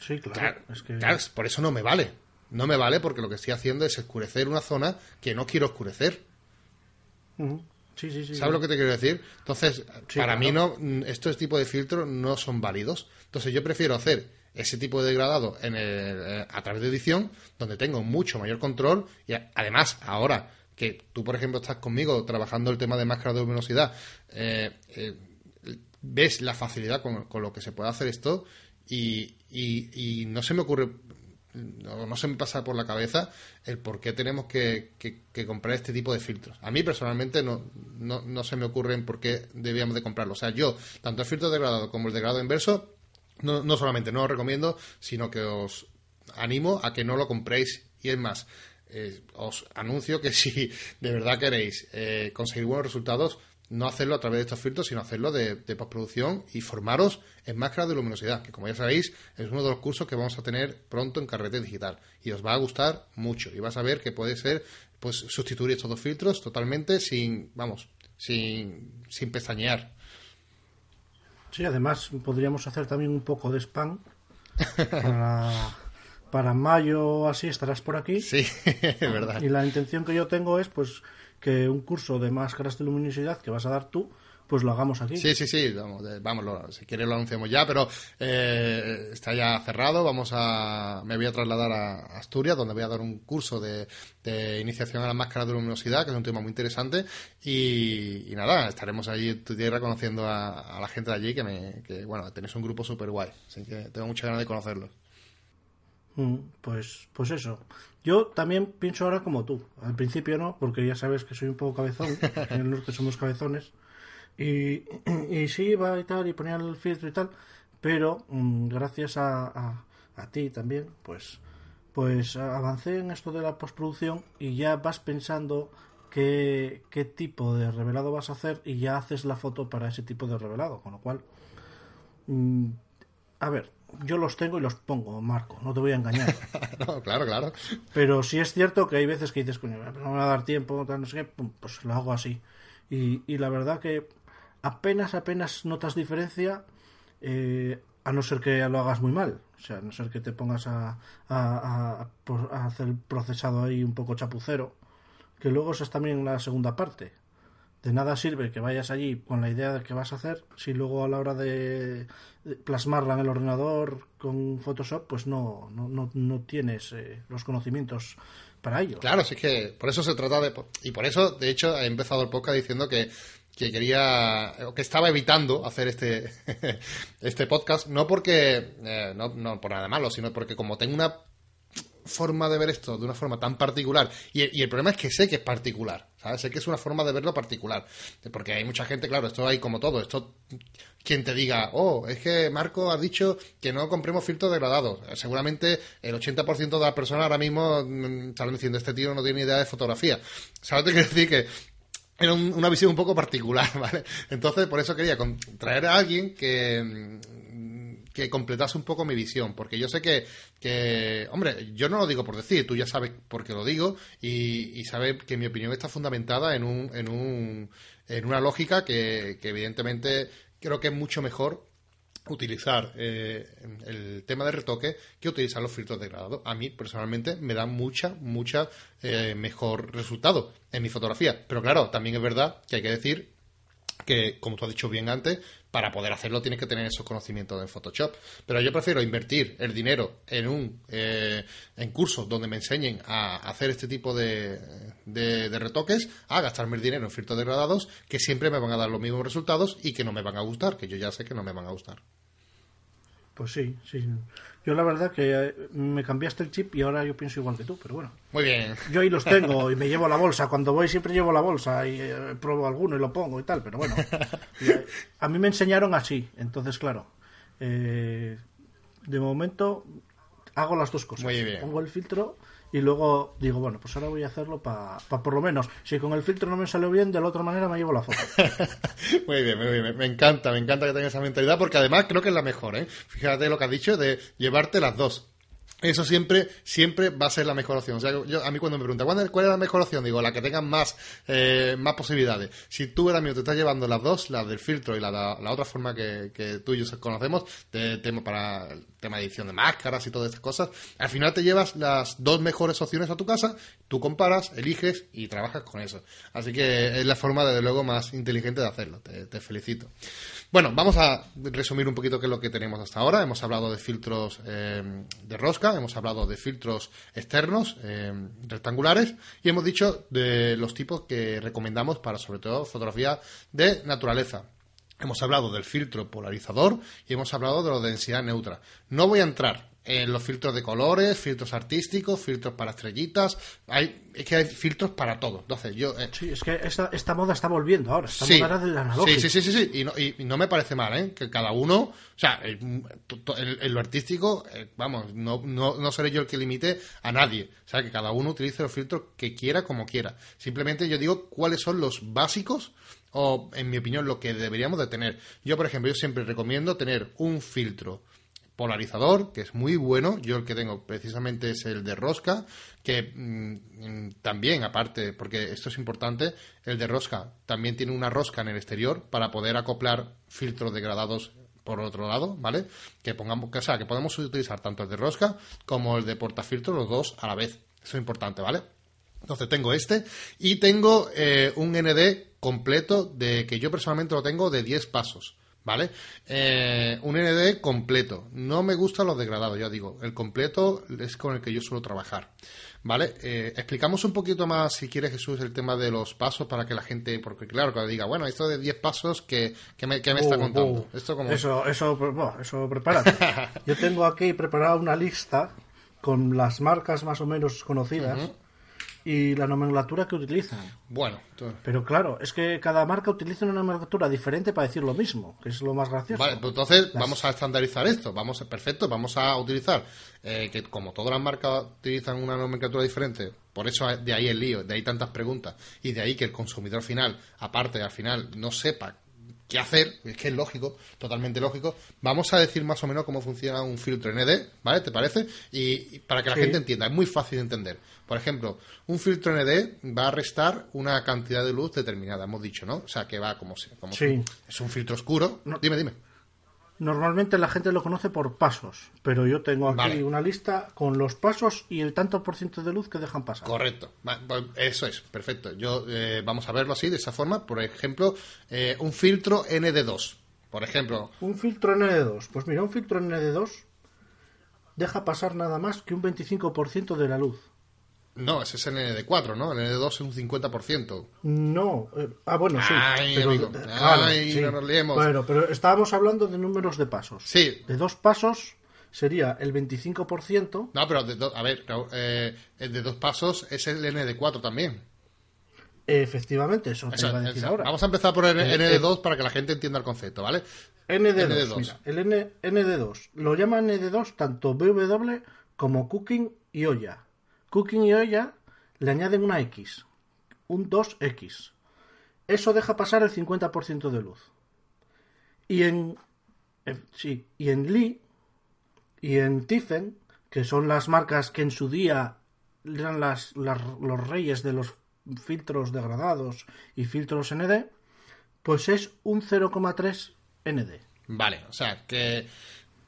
Sí, claro. Claro, es que... claro, por eso no me vale. No me vale porque lo que estoy haciendo es oscurecer una zona que no quiero oscurecer. Sí, sí, sí. ¿Sabes lo que te quiero decir? Entonces, para claro. mí no, estos tipos de filtros no son válidos. Entonces, yo prefiero hacer ese tipo de degradado en el- eh, a través de edición, donde tengo mucho mayor control y además ahora que tú, por ejemplo, estás conmigo trabajando el tema de máscara de luminosidad, eh, eh, ves la facilidad con, con lo que se puede hacer esto y, y- y no se me ocurre no, se me pasa por la cabeza el por qué tenemos que, que- que comprar este tipo de filtros. A mí personalmente no, no, no se me ocurren por qué debíamos de comprarlo. O sea, yo, tanto el filtro degradado como el degradado inverso, no, no solamente no os recomiendo, sino que os animo a que no lo compréis. Y es más, eh, os anuncio que si de verdad queréis eh, conseguir buenos resultados, no hacerlo a través de estos filtros, sino hacerlo de, de postproducción y formaros en máscaras de luminosidad, que como ya sabéis, es uno de los cursos que vamos a tener pronto en Carrete Digital. Y os va a gustar mucho. Y vas a ver que puede ser pues sustituir estos dos filtros totalmente sin, vamos, sin, sin pestañear. Sí, además podríamos hacer también un poco de spam para, para mayo así estarás por aquí. Sí, es verdad. Y la intención que yo tengo es pues que un curso de máscaras de luminosidad que vas a dar tú, pues lo hagamos aquí. Sí, sí, sí, vamos, de- vamos, lo- si quieres lo anunciamos ya, pero eh, está ya cerrado, vamos a, me voy a trasladar a Asturias, donde voy a dar un curso de, de iniciación a las máscaras de luminosidad, que es un tema muy interesante, y, y nada, estaremos allí en tu tierra conociendo a, a la gente de allí, que, me, que bueno, tenéis un grupo súper guay, así que tengo muchas ganas de conocerlos. Mm, Pues, pues eso. Yo también pienso ahora como tú. Al principio no, porque ya sabes que soy un poco cabezón. En el norte somos cabezones. Y, y sí, iba y tal, y ponía el filtro y tal. Pero mm, gracias a, a, a ti también, pues, pues avancé en esto de la postproducción y ya vas pensando qué, qué tipo de revelado vas a hacer y ya haces la foto para ese tipo de revelado. Con lo cual, mm, a ver, yo los tengo y los pongo, Marco, no te voy a engañar. no, claro, claro. Pero sí es cierto que hay veces que dices, coño, no me va a dar tiempo, no sé qué, pues lo hago así. Y, y la verdad que apenas, apenas notas diferencia, eh, a no ser que lo hagas muy mal. O sea, a no ser que te pongas a, a, a hacer el procesado ahí un poco chapucero. Que luego eso es también la segunda parte. De nada sirve que vayas allí con la idea de que vas a hacer si luego a la hora de plasmarla en el ordenador con Photoshop pues no, no, no, no tienes eh, los conocimientos para ello. Claro, sí es que por eso se trata de... Y por eso, de hecho, he empezado el podcast diciendo que, que quería... que estaba evitando hacer este, este podcast, no porque... eh, no, no por nada malo, sino porque como tengo una forma de ver esto de una forma tan particular y, el problema es que sé que es particular ¿sabes? sé que es una forma de verlo particular porque hay mucha gente claro esto hay como todo esto quien te diga oh es que Marco ha dicho que no compremos filtros degradados seguramente el 80% de las personas ahora mismo mm, estarán diciendo este tío no tiene idea de fotografía ¿sabes? te quiero decir que era un- una visión un poco particular, ¿vale? Entonces, por eso quería traer a alguien que, mm, que completase un poco mi visión, porque yo sé que, que, hombre, yo no lo digo por decir, tú ya sabes por qué lo digo y, y sabes que mi opinión está fundamentada en, un, en, un, en una lógica que, que evidentemente creo que es mucho mejor utilizar eh, el tema de retoque que utilizar los filtros degradados. A mí, personalmente, me da mucha, mucha eh, mejor resultado en mi fotografía. Pero claro, también es verdad que hay que decir que, como tú has dicho bien antes, para poder hacerlo tienes que tener esos conocimientos de Photoshop. Pero yo prefiero invertir el dinero en un eh, en cursos donde me enseñen a hacer este tipo de, de, de retoques, a gastarme el dinero en filtros degradados que siempre me van a dar los mismos resultados y que no me van a gustar, que yo ya sé que no me van a gustar. Pues sí, sí. Yo la verdad que eh, me cambiaste el chip y ahora yo pienso igual que tú, pero bueno. Muy bien. Yo ahí los tengo y me llevo la bolsa. Cuando voy siempre llevo la bolsa y eh, pruebo alguno y lo pongo y tal, pero bueno. Y, eh, a mí me enseñaron así, entonces claro. eh, de momento hago las dos cosas. Muy bien. Pongo el filtro y luego digo, bueno, pues ahora voy a hacerlo para por lo menos, si con el filtro no me salió bien, de la otra manera me llevo la foto. Muy bien, muy bien. Me- encanta, me encanta que tengas esa mentalidad porque además creo que es la mejor, ¿eh? Fíjate lo que has dicho de llevarte las dos. Eso siempre, siempre va a ser la mejor opción. O sea, yo, a mí cuando me preguntan ¿cuál es la mejor opción? Digo, la que tenga más, eh, más posibilidades. Si tú, ahora mismo, te estás llevando las dos, la del filtro y la, la, otra forma que, tú y yo conocemos, de para el tema de edición de máscaras y todas estas cosas, al final te llevas las dos mejores opciones a tu casa, tú comparas, eliges y trabajas con eso. Así que es la forma, desde luego, más inteligente de hacerlo. Te, te felicito. Bueno, vamos a resumir un poquito qué es lo que tenemos hasta ahora. Hemos hablado de filtros eh, de rosca, hemos hablado de filtros externos, eh, rectangulares, y hemos dicho de los tipos que recomendamos para, sobre todo, fotografía de naturaleza. Hemos hablado del filtro polarizador y hemos hablado de la densidad neutra. No voy a entrar en los filtros de colores, filtros artísticos, filtros para estrellitas. Hay, es que hay filtros para todo. Entonces, yo. Eh, sí, es que esta, esta, moda está volviendo ahora. Esta sí, moda del analógico. Sí, sí, sí, sí. Y, no, y, no, me parece mal, ¿eh? Que cada uno. O sea, en lo artístico, eh, vamos, no, no, no seré yo el que limite a nadie. O sea, que cada uno utilice los filtros que quiera, como quiera. Simplemente yo digo cuáles son los básicos o, en mi opinión, lo que deberíamos de tener. Yo, por ejemplo, yo siempre recomiendo tener un filtro polarizador, que es muy bueno. Yo el que tengo precisamente es el de rosca, que mm, también, aparte, porque esto es importante, el de rosca también tiene una rosca en el exterior para poder acoplar filtros degradados por otro lado, ¿vale? Que pongamos, que, sea, que podemos utilizar tanto el de rosca como el de portafiltro, los dos a la vez. Eso es importante, ¿vale? Entonces tengo este y tengo eh, un ND completo de que yo personalmente lo tengo de 10 pasos. ¿Vale? Eh, un ND completo. No me gustan los degradados, ya digo. El completo es con el que yo suelo trabajar, ¿vale? Eh, explicamos un poquito más, si quieres, Jesús, el tema de los pasos para que la gente, porque claro, cuando diga, bueno, esto de 10 pasos, ¿qué, me, está uh, contando? Uh. esto como... Eso, eso, bueno, eso prepárate. yo tengo aquí preparada una lista con las marcas más o menos conocidas y la nomenclatura que utilizan. Bueno, pero claro, es que cada marca utiliza una nomenclatura diferente para decir lo mismo, que es lo más gracioso. Vale, pues entonces vamos a estandarizar esto, vamos, perfecto, vamos a utilizar eh, que como todas las marcas utilizan una nomenclatura diferente, por eso de ahí el lío, de ahí tantas preguntas y de ahí que el consumidor final, aparte al final, no sepa qué hacer, es que es lógico, totalmente lógico. Vamos a decir más o menos cómo funciona un filtro ND, ¿vale? ¿Te parece? Y, para que la gente entienda, es muy fácil de entender. Por ejemplo, un filtro ND va a restar una cantidad de luz determinada, hemos dicho, ¿no? O sea, que va como, como es un filtro oscuro. dime, dime. Normalmente la gente lo conoce por pasos, pero yo tengo aquí una lista con los pasos y el tanto por ciento de luz que dejan pasar. Correcto, eso es, perfecto. Yo eh, vamos a verlo así, de esa forma. Por ejemplo, eh, un filtro ND2, por ejemplo. Un filtro ND2, pues mira, un filtro ND2 deja pasar nada más que un 25% de la luz. No, ese es el ND4, ¿no? El ND2 es un 50%. No. Eh, ah, bueno, sí. Ay, pero, amigo. Ay, no nos liemos. Bueno, pero estábamos hablando de números de pasos. Sí. De dos pasos sería el 25%. No, pero de a ver, eh, el de dos pasos es el ND4 también. Efectivamente, eso te iba a decir ahora. Vamos a empezar por el eh, ND2 para que la gente entienda el concepto, ¿vale? ND2, Mira, el N, ND2. Lo llaman ND2 tanto BW como Cooking y Olla. Cooking y Olla le añaden una X, un 2X. Eso deja pasar el 50% de luz. Y en, sí, y en Lee y en Tiffen, que son las marcas que en su día eran las, los reyes de los filtros degradados y filtros ND, pues es un 0,3 ND. Vale, o sea que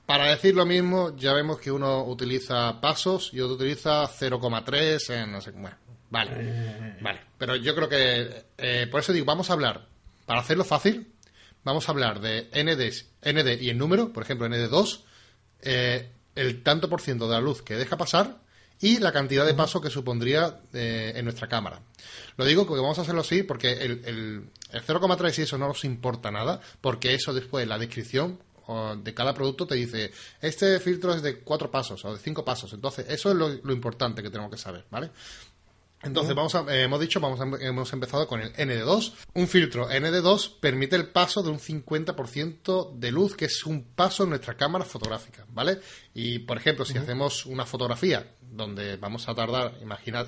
para decir lo mismo, ya vemos que uno utiliza pasos y otro utiliza 0,3 en no sé cómo. Vale, eh. vale. Pero yo creo que, eh, por eso digo, vamos a hablar, para hacerlo fácil, vamos a hablar de ND, ND y el número, por ejemplo, ND2, eh, el tanto por ciento de la luz que deja pasar y la cantidad de paso que supondría en nuestra cámara. Lo digo porque vamos a hacerlo así porque el, el, el 0,3 y eso no nos importa nada, porque eso después, la descripción, de cada producto te dice, este filtro es de cuatro pasos o de cinco pasos. Entonces, eso es lo, importante que tenemos que saber, ¿vale? Entonces, vamos eh, hemos dicho, vamos hemos empezado con el ND2. Un filtro ND2 permite el paso de un 50% de luz, que es un paso en nuestra cámara fotográfica, ¿vale? Y, por ejemplo, si hacemos una fotografía donde vamos a tardar,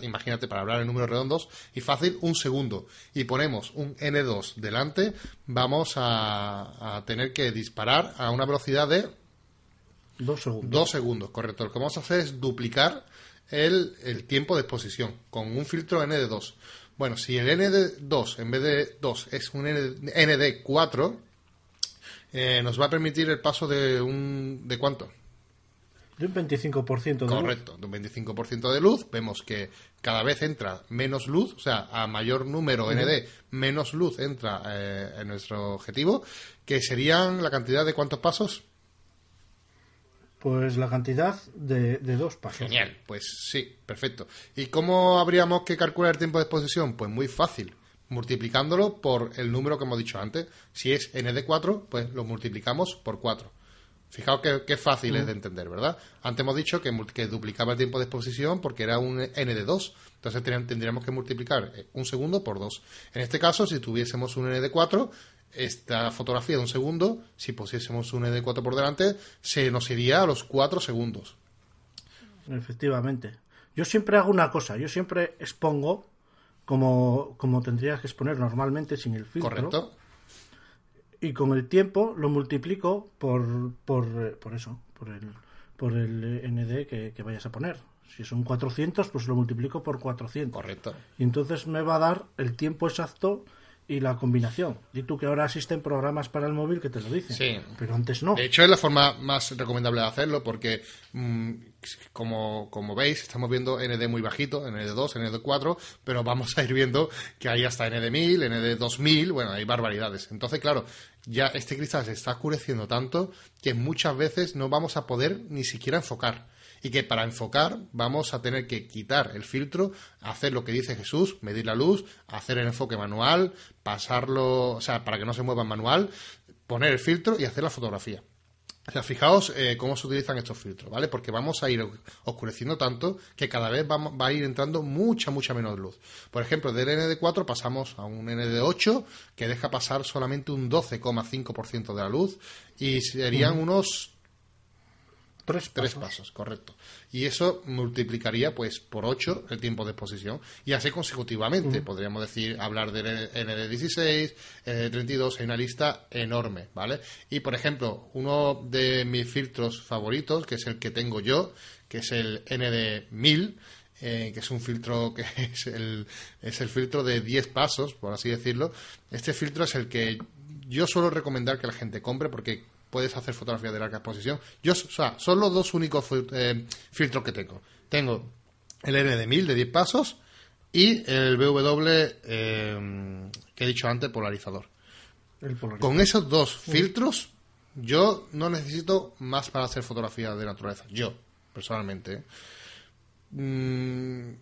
imagínate para hablar en números redondos, y fácil, un segundo, y ponemos un N2 delante, vamos a, tener que disparar a una velocidad de Dos segundos. Dos segundos, correcto. Lo que vamos a hacer es duplicar el, el tiempo de exposición con un filtro ND2. Bueno, si el ND2 en vez de 2 es un ND4, eh, nos va a permitir el paso de un... ¿De cuánto? De un 25% de Correcto, de un 25% de luz. Vemos que cada vez entra menos luz, o sea, a mayor número ND, menos luz entra eh, en nuestro objetivo, que serían la cantidad de cuántos pasos? Pues la cantidad de, de, dos pasos. Genial, pues sí, perfecto. ¿Y cómo habríamos que calcular el tiempo de exposición? Pues muy fácil, multiplicándolo por el número que hemos dicho antes. Si es n de 4, pues lo multiplicamos por 4. Fijaos que, fácil es de entender, ¿verdad? Antes hemos dicho que, que, duplicaba el tiempo de exposición porque era un n de 2. Entonces tendríamos que multiplicar eh, un segundo por 2. En este caso, si tuviésemos un n de 4, esta fotografía de un segundo, si pusiésemos un n de 4 por delante, se nos iría a los 4 segundos. Efectivamente. Yo siempre hago una cosa, yo siempre expongo como, como tendría que exponer normalmente sin el filtro. Correcto y con el tiempo lo multiplico por, por, por eso, por el, por el ND que, que, vayas a poner. Si son 400, pues lo multiplico por 400. Correcto. Y entonces me va a dar el tiempo exacto y la combinación. Y tú que ahora existen programas para el móvil que te lo dicen. Sí. Pero antes no. De hecho, es la forma más recomendable de hacerlo porque, mm, como, como veis, estamos viendo ND muy bajito, ND2, ND4, pero vamos a ir viendo que hay hasta ND1000, ND2000, bueno, hay barbaridades. Entonces, claro, ya este cristal se está oscureciendo tanto que muchas veces no vamos a poder ni siquiera enfocar y que para enfocar vamos a tener que quitar el filtro, hacer lo que dice Jesús, medir la luz, hacer el enfoque manual, pasarlo, o sea, para que no se mueva en manual, poner el filtro y hacer la fotografía. O sea, fijaos eh, cómo se utilizan estos filtros, ¿vale? Porque vamos a ir oscureciendo tanto que cada vez va, va, a ir entrando mucha, mucha menos luz. Por ejemplo, del ND4 pasamos a un ND8 que deja pasar solamente un 12,5% de la luz y serían unos Tres pasos. correcto. Y eso multiplicaría pues por 8 el tiempo de exposición y así consecutivamente. Podríamos decir, hablar de ND16, ND32, hay una lista enorme, ¿vale? Y por ejemplo, uno de mis filtros favoritos, que es el que tengo yo, que es el ND1000, eh, que es un filtro que es el, es el filtro de 10 pasos, por así decirlo. Este filtro es el que yo suelo recomendar que la gente compre porque puedes hacer fotografías de larga exposición. Yo, o sea, son los dos únicos eh, filtros que tengo. Tengo el N de 1000 de 10 pasos y el BW eh, que he dicho antes, polarizador. Con esos dos filtros, yo no necesito más para hacer fotografías de naturaleza. Yo, personalmente. Mm,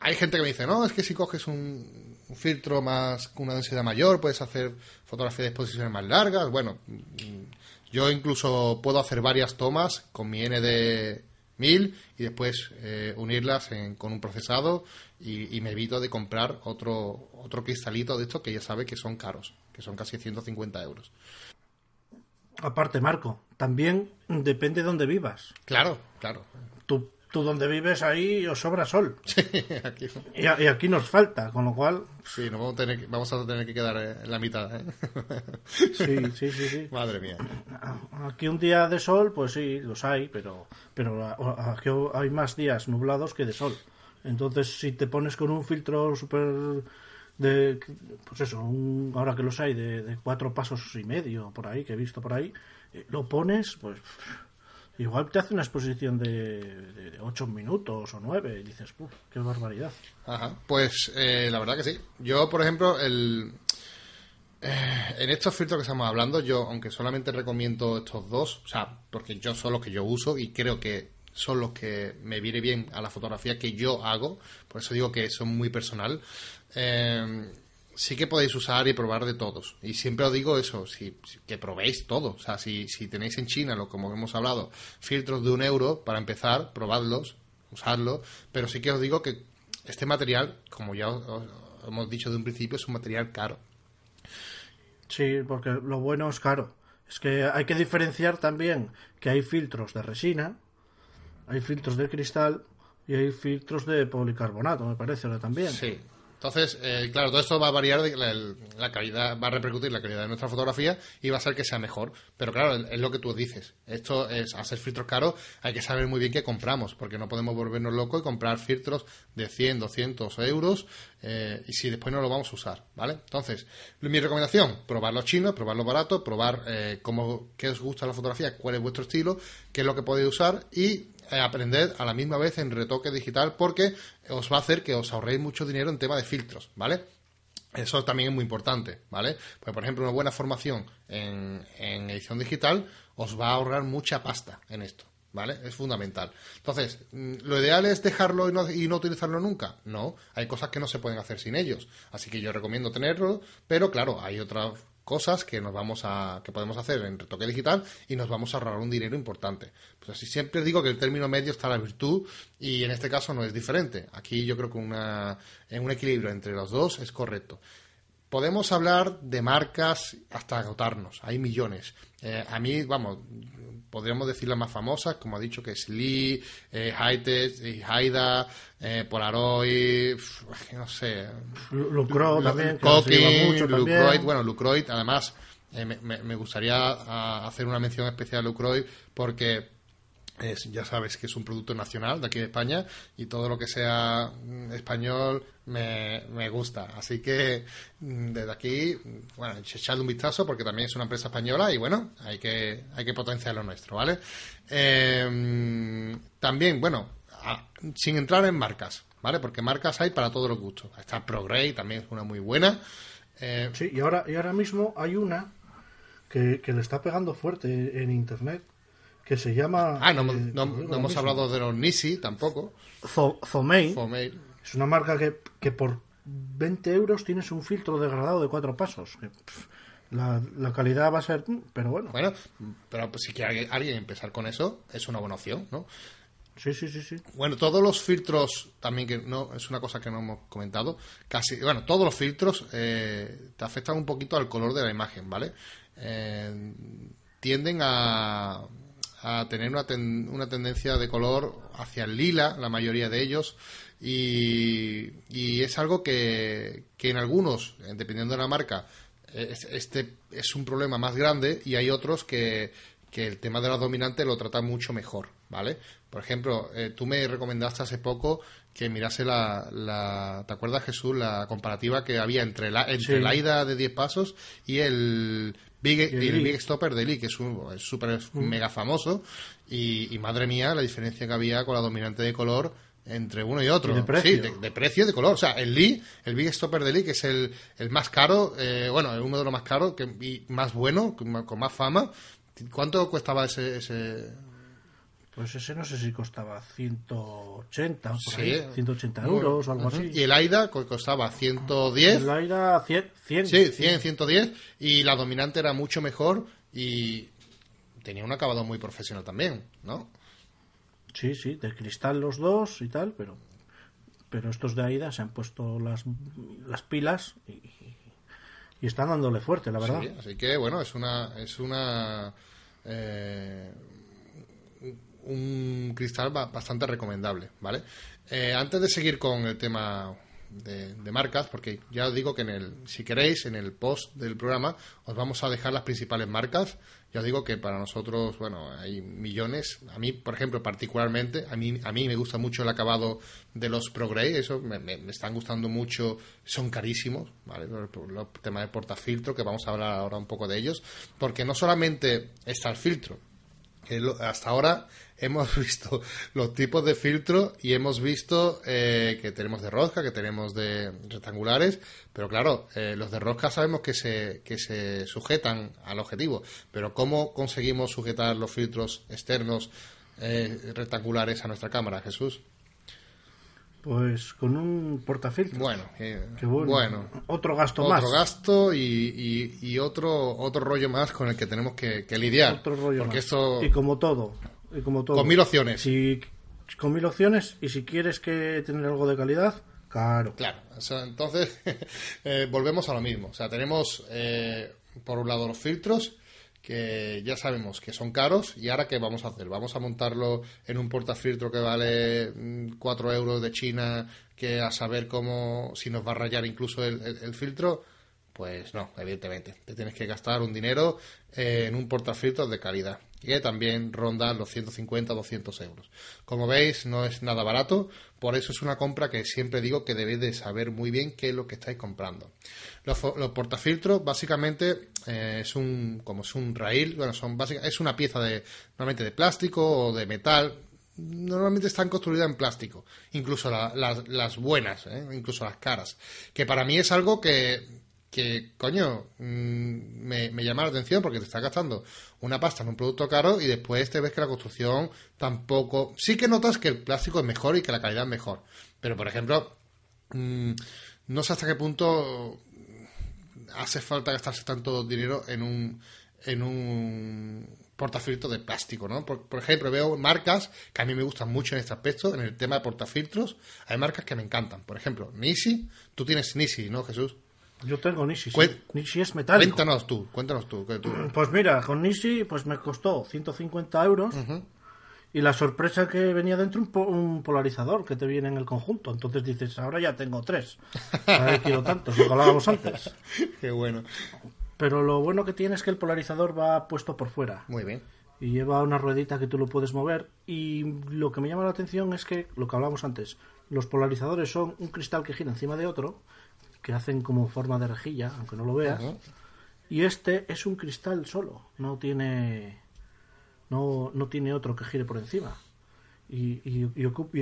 hay gente que me dice, no, es que si coges un, un filtro más con una densidad mayor, puedes hacer fotografías de exposiciones más largas. Bueno, yo incluso puedo hacer varias tomas con mi ND 1000 y después eh, unirlas con un procesado y, me evito de comprar otro, otro cristalito de estos que ya sabe que son caros, que son casi 150 euros. Aparte, Marco, también depende de dónde vivas. Claro, claro. Tú tú donde vives ahí os sobra sol. Y, aquí nos falta, con lo cual... Sí, nos vamos a tener que, vamos a tener que quedar en la mitad. ¿eh? Sí, sí, sí, sí. Madre mía. Aquí un día de sol, pues sí, los hay, pero, pero aquí hay más días nublados que de sol. Entonces, si te pones con un filtro súper de pues eso ahora que los hay de, de, cuatro pasos y medio por ahí que he visto por ahí eh, lo pones pues igual te hace una exposición de, de, 8 minutos o 9 y dices, Uf, qué barbaridad. Ajá, pues eh, la verdad que sí. Yo, por ejemplo, el, eh, en estos filtros que estamos hablando, yo, aunque solamente recomiendo estos dos, o sea, porque yo son los que yo uso y creo que son los que me viene bien a la fotografía que yo hago, por eso digo que son muy personal. Eh, sí que podéis usar y probar de todos. Y siempre os digo eso, si, que probéis todo. O sea, si, si tenéis en China, lo como hemos hablado, filtros de un euro, para empezar, probadlos, usarlos. Pero sí que os digo que este material, como ya hemos dicho de un principio, es un material caro. Sí, porque lo bueno es caro. Es que hay que diferenciar también que hay filtros de resina, hay filtros de cristal y hay filtros de policarbonato, me parece, ahora también. Sí, Entonces, eh, claro, todo esto va a variar, de la, calidad, va a repercutir la calidad de nuestra fotografía y va a ser que sea mejor. Pero claro, es lo que tú dices. Esto es, hacer filtros caros, hay que saber muy bien qué compramos, porque no podemos volvernos locos y comprar filtros de 100, 200 euros eh, y si después no lo vamos a usar, ¿vale? Entonces, mi recomendación, probar los chinos, probar los baratos, probar eh, cómo, qué os gusta la fotografía, cuál es vuestro estilo, qué es lo que podéis usar y eh, aprender a la misma vez en retoque digital porque os va a hacer que os ahorréis mucho dinero en tema de filtros, ¿vale? Eso también es muy importante, ¿vale? Pues, por ejemplo, una buena formación en, en edición digital os va a ahorrar mucha pasta en esto, ¿vale? Es fundamental. Entonces, mm, ¿lo ideal es dejarlo y no, y no, utilizarlo nunca? No, hay cosas que no se pueden hacer sin ellos. Así que yo recomiendo tenerlo, pero claro, hay otras cosas que nos vamos a que podemos hacer en retoque digital y nos vamos a ahorrar un dinero importante. Pues así siempre digo que el término medio está la virtud y en este caso no es diferente. Aquí yo creo que una, en un equilibrio entre los dos es correcto. Podemos hablar de marcas hasta agotarnos, hay millones. Eh, a mí, vamos, podríamos decir las más famosas, como ha dicho, que es Lee, eh, Hightech, Haida, eh, Polaroid, no sé. Lucroid también. Cooking, Lucroid, bueno, Lucroid, además, eh, me, me, gustaría hacer una mención especial a Lucroid porque es, ya sabes que es un producto nacional de aquí de España y todo lo que sea mm, español me, me gusta. Así que mm, desde aquí, bueno, echadle un vistazo porque también es una empresa española y bueno, hay que, hay que potenciar lo nuestro, ¿vale? Eh, también, bueno, sin entrar en marcas, ¿vale? Porque marcas hay para todos los gustos. Está ProGrey, también es una muy buena. Eh, sí, y ahora, y ahora mismo hay una que, que le está pegando fuerte en internet que se llama... Ah, no, eh, hemos hablado de los Nisi tampoco. Zomei. Es una marca que, que, por 20 euros tienes un filtro degradado de cuatro pasos. La, la, calidad va a ser... Mm, pero bueno. Bueno, pero pues, si quiere alguien empezar con eso, es una buena opción, ¿no? Sí, sí, sí, sí. Bueno, todos los filtros, también que no es una cosa que no hemos comentado, casi, bueno, todos los filtros eh, te afectan un poquito al color de la imagen, ¿vale? Eh, tienden a, a tener una, una tendencia de color hacia el lila, la mayoría de ellos, y, y es algo que, que, en algunos, dependiendo de la marca, este es un problema más grande y hay otros que, que el tema de la dominante lo trata mucho mejor, ¿vale? Por ejemplo, eh, tú me recomendaste hace poco que mirase la, la, ¿te acuerdas Jesús? La comparativa que había entre la, entre el AIDA de 10 pasos y el Big, el, Big Stopper de Lee, que es súper mega famoso. Y, madre mía, la diferencia que había con la dominante de color entre uno y otro. de precio? Sí, de, precio y de color. O sea, el Lee, el Big Stopper de Lee, que es el, el más caro, eh, bueno, uno de los más caros que, y más bueno, con, más fama. ¿Cuánto costaba ese, ese, pues ese no sé si costaba 180, 180 euros o algo así. Y el AIDA costaba 110. El AIDA 100, 100. Sí, 100, 110. Y la dominante era mucho mejor y tenía un acabado muy profesional también, ¿no? Sí, sí, de cristal los dos y tal, pero pero estos de AIDA se han puesto las, las pilas y, y están dándole fuerte, la verdad. Sí, así que bueno, es una es una eh, un cristal bastante recomendable, ¿vale? Eh, antes de seguir con el tema de, marcas, porque ya os digo que en el, si queréis, en el post del programa os vamos a dejar las principales marcas. Ya os digo que para nosotros, bueno, hay millones. A mí, por ejemplo, particularmente, a mí, a mí me gusta mucho el acabado de los ProGrey, eso me, están gustando mucho, son carísimos, ¿vale? El tema de portafiltro, que vamos a hablar ahora un poco de ellos, porque no solamente está el filtro, hasta ahora hemos visto los tipos de filtro y hemos visto eh, que tenemos de rosca, que tenemos de rectangulares, pero claro, eh, los de rosca sabemos que se, que se sujetan al objetivo, pero ¿cómo conseguimos sujetar los filtros externos eh, rectangulares a nuestra cámara, Jesús? Pues con un portafiltros. Bueno, bueno, Otro gasto más. Otro gasto y, y, otro otro rollo más con el que tenemos que, lidiar. Otro rollo porque Esto... Y como todo. Como todo. Con mil opciones. Si, con mil opciones y si quieres que tener algo de calidad, claro. Claro. entonces, eh, volvemos a lo mismo. O sea, tenemos eh, por un lado los filtros que ya sabemos que son caros y ahora qué vamos a hacer? ¿Vamos a montarlo en un portafiltro que vale 4 mm, euros de China que a saber cómo, si nos va a rayar incluso el filtro? Pues no, evidentemente. Te tienes que gastar un dinero en un portafiltros de calidad, que también ronda los 150 200 euros. Como veis, no es nada barato, por eso es una compra que siempre digo que debéis de saber muy bien qué es lo que estáis comprando. Los, portafiltros, básicamente, eh, es un, como es un rail, bueno, son básicamente, es una pieza de, normalmente de plástico o de metal, normalmente están construidas en plástico, incluso las, buenas, ¿eh? incluso las caras, que para mí es algo que que, coño, mm, me, llama la atención porque te estás gastando una pasta en un producto caro y después te ves que la construcción tampoco... Sí que notas que el plástico es mejor y que la calidad es mejor. Pero, por ejemplo, mm, no sé hasta qué punto hace falta gastarse tanto dinero en un, en un portafiltro de plástico, ¿no? Por, por, ejemplo, veo marcas que a mí me gustan mucho en este aspecto, en el tema de portafiltros. Hay marcas que me encantan. Por ejemplo, Nisi. Tú tienes Nisi, ¿no, Jesús? Yo tengo Nishi. Nishi es metálico. Cuéntanos tú, cuéntanos tú, Pues mira, con Nishi pues me costó 150 euros. Y la sorpresa que venía dentro un, polarizador que te viene en el conjunto. Entonces dices, ahora ya tengo tres. Ahora quiero tantos, lo hablábamos antes. Qué bueno. Pero lo bueno que tiene es que el polarizador va puesto por fuera. Muy bien. Y lleva una ruedita que tú lo puedes mover. Y lo que me llama la atención es que, lo que hablábamos antes, los polarizadores son un cristal que gira encima de otro que hacen como forma de rejilla, aunque no lo veas. Y este es un cristal solo, no tiene no, no tiene otro que gire por encima. Y, y,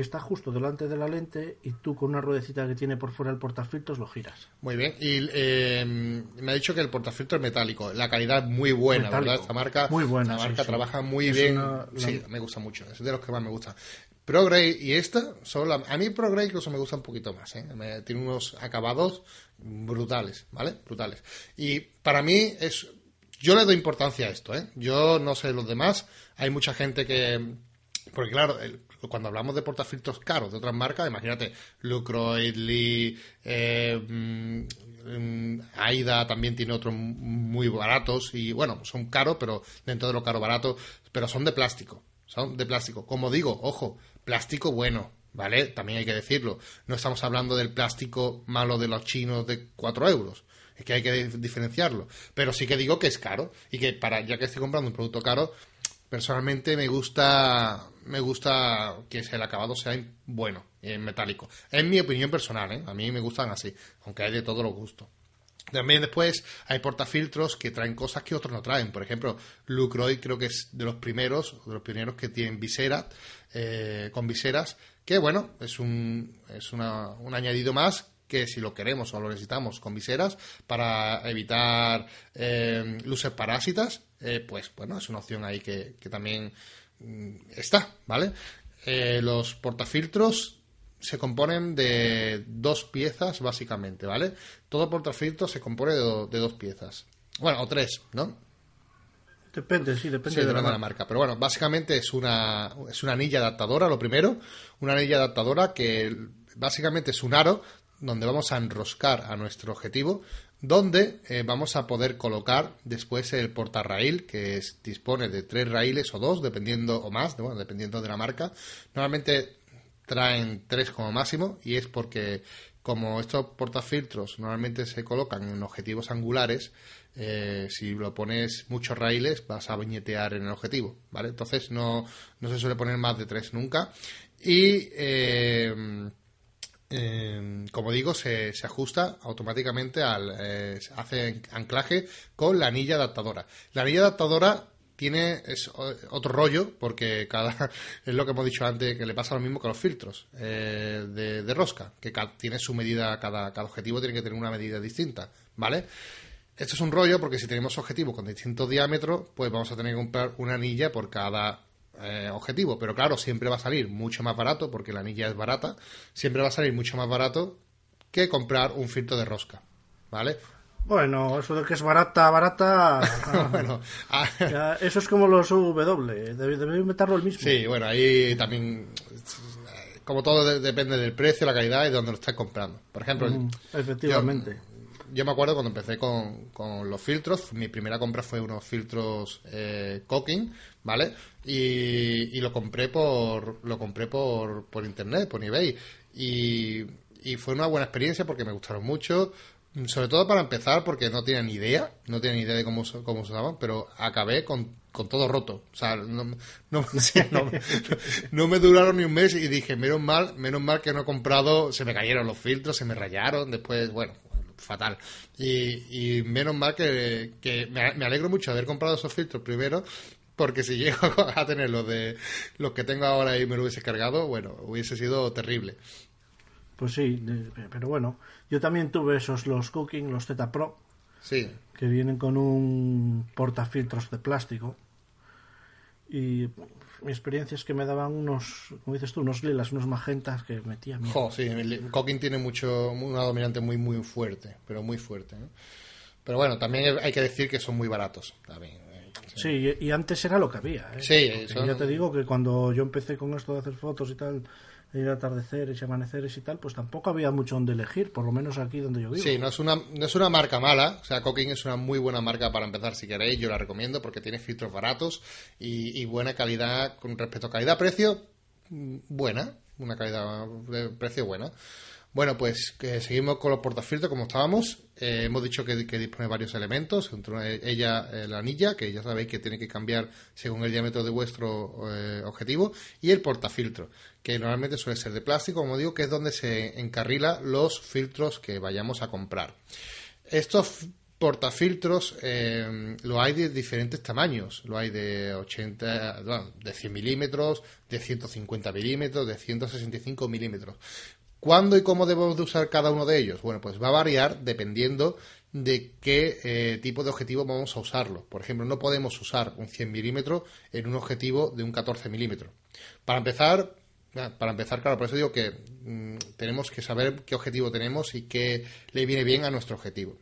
está justo delante de la lente y tú con una ruedecita que tiene por fuera el portafiltros lo giras. Muy bien. Y eh, me ha dicho que el portafiltro es metálico. La calidad es muy buena, ¿verdad? Esta marca, muy buena, esta marca trabaja muy bien. Sí, me gusta mucho. Es de los que más me gusta. ProGray y esta son a mí ProGray incluso me gusta un poquito más, ¿eh? tiene unos acabados brutales, ¿vale? Brutales. Y para mí es yo le doy importancia a esto, ¿eh? Yo no sé los demás, hay mucha gente que porque claro, cuando hablamos de portafiltros caros de otras marcas, imagínate, Lucroid, Lee, eh, mm, Aida también tiene otros muy baratos y bueno, son caros, pero dentro de lo caro barato, pero son de plástico, son de plástico. Como digo, ojo, plástico bueno, ¿vale? También hay que decirlo. No estamos hablando del plástico malo de los chinos de 4 euros. Es que hay que diferenciarlo. Pero sí que digo que es caro y que para ya que estoy comprando un producto caro, personalmente me gusta me gusta que el acabado sea bueno, en metálico. Es mi opinión personal, ¿eh? A mí me gustan así, aunque hay de todos los gustos. También después hay portafiltros que traen cosas que otros no traen. Por ejemplo, Lucroy creo que es de los primeros, de los primeros que tienen viseras, eh, con viseras, que bueno, es un, es una, un añadido más que si lo queremos o lo necesitamos con viseras para evitar eh, luces parásitas, eh, pues bueno, es una opción ahí que, que también mm, está, ¿vale? los portafiltros se componen de dos piezas, básicamente, ¿vale? Todo portafiltro se compone de, de, dos piezas. Bueno, o tres, ¿no? Depende, sí, depende, de, la, marca. Pero bueno, básicamente es una, es una anilla adaptadora, lo primero. Una anilla adaptadora que básicamente es un aro donde vamos a enroscar a nuestro objetivo, donde eh, vamos a poder colocar después el portarraíl, que dispone de tres raíles o dos, dependiendo, o más, bueno, dependiendo de la marca. Normalmente traen tres como máximo y es porque como estos portafiltros normalmente se colocan en objetivos angulares, eh, si lo pones muchos raíles vas a viñetear en el objetivo, ¿vale? Entonces no, no se suele poner más de tres nunca y eh, em, como digo, se, se, ajusta automáticamente al. Eh, hace anclaje con la anilla adaptadora. La anilla adaptadora tiene es otro rollo, porque cada es lo que hemos dicho antes, que le pasa lo mismo que los filtros eh, de, rosca, que tiene su medida, cada, cada objetivo tiene que tener una medida distinta, ¿vale? Esto es un rollo porque si tenemos objetivos con distintos diámetros, pues vamos a tener que comprar una anilla por cada eh, objetivo. Pero claro, siempre va a salir mucho más barato, porque la anilla es barata, siempre va a salir mucho más barato que comprar un filtro de rosca, ¿vale? Bueno, eso de que es barata, barata. bueno, ah. eso es como los W, debe inventarlo el mismo. Sí, bueno, ahí también. Como todo depende del precio, la calidad y de dónde lo estás comprando. Por ejemplo, efectivamente. yo me acuerdo cuando empecé con, los filtros, mi primera compra fue unos filtros eh, Cooking, ¿vale? Y, y, lo compré por lo compré por, por internet, por eBay. Y, y fue una buena experiencia porque me gustaron mucho. Sobre todo para empezar, porque no tenía ni idea, no tenía ni idea de cómo, cómo se usaban, pero acabé con, con todo roto. O sea, no, no, no, me duraron ni un mes y dije, menos mal, menos mal que no he comprado, se me cayeron los filtros, se me rayaron, después, bueno, fatal. Y, y menos mal que, que me, alegro mucho de haber comprado esos filtros primero, porque si llego a tener los de los que tengo ahora y me lo hubiese cargado, bueno, hubiese sido terrible. Pues sí, pero bueno, yo también tuve esos, los Cooking, los Z Pro. Sí. Que vienen con un portafiltros de plástico. Y mi experiencia es que me daban unos, como dices tú, unos lilas, unos magentas que metía Jo, sí, Cooking tiene mucho, una dominante muy, muy fuerte, pero muy fuerte. Pero bueno, también hay que decir que son muy baratos. También. Eh, sí, y, antes era lo que había. ¿eh? Sí, ya te digo que cuando yo empecé con esto de hacer fotos y tal, ir atardeceres y amaneceres y tal, pues tampoco había mucho donde elegir, por lo menos aquí donde yo vivo. Sí, no es una, no es una marca mala, o sea, Cooking es una muy buena marca para empezar si queréis, yo la recomiendo porque tiene filtros baratos y, buena calidad con respecto a calidad-precio, mm, buena, una calidad de precio buena. Bueno, pues seguimos con los portafiltros como estábamos. Eh, hemos dicho que, dispone de varios elementos, entre ella eh, la anilla, que ya sabéis que tiene que cambiar según el diámetro de vuestro eh, objetivo, y el portafiltro, que normalmente suele ser de plástico, como digo, que es donde se encarrila los filtros que vayamos a comprar. Estos portafiltros lo hay de diferentes tamaños. Lo hay de 80, de 100 milímetros, de 150 milímetros, de 165 milímetros. ¿Cuándo y cómo debemos de usar cada uno de ellos? Bueno, pues va a variar dependiendo de qué eh, tipo de objetivo vamos a usarlo. Por ejemplo, no podemos usar un 100 milímetros en un objetivo de un 14 milímetros. Para empezar, ah, para empezar, claro, por eso digo que mm, tenemos que saber qué objetivo tenemos y qué le viene bien a nuestro objetivo.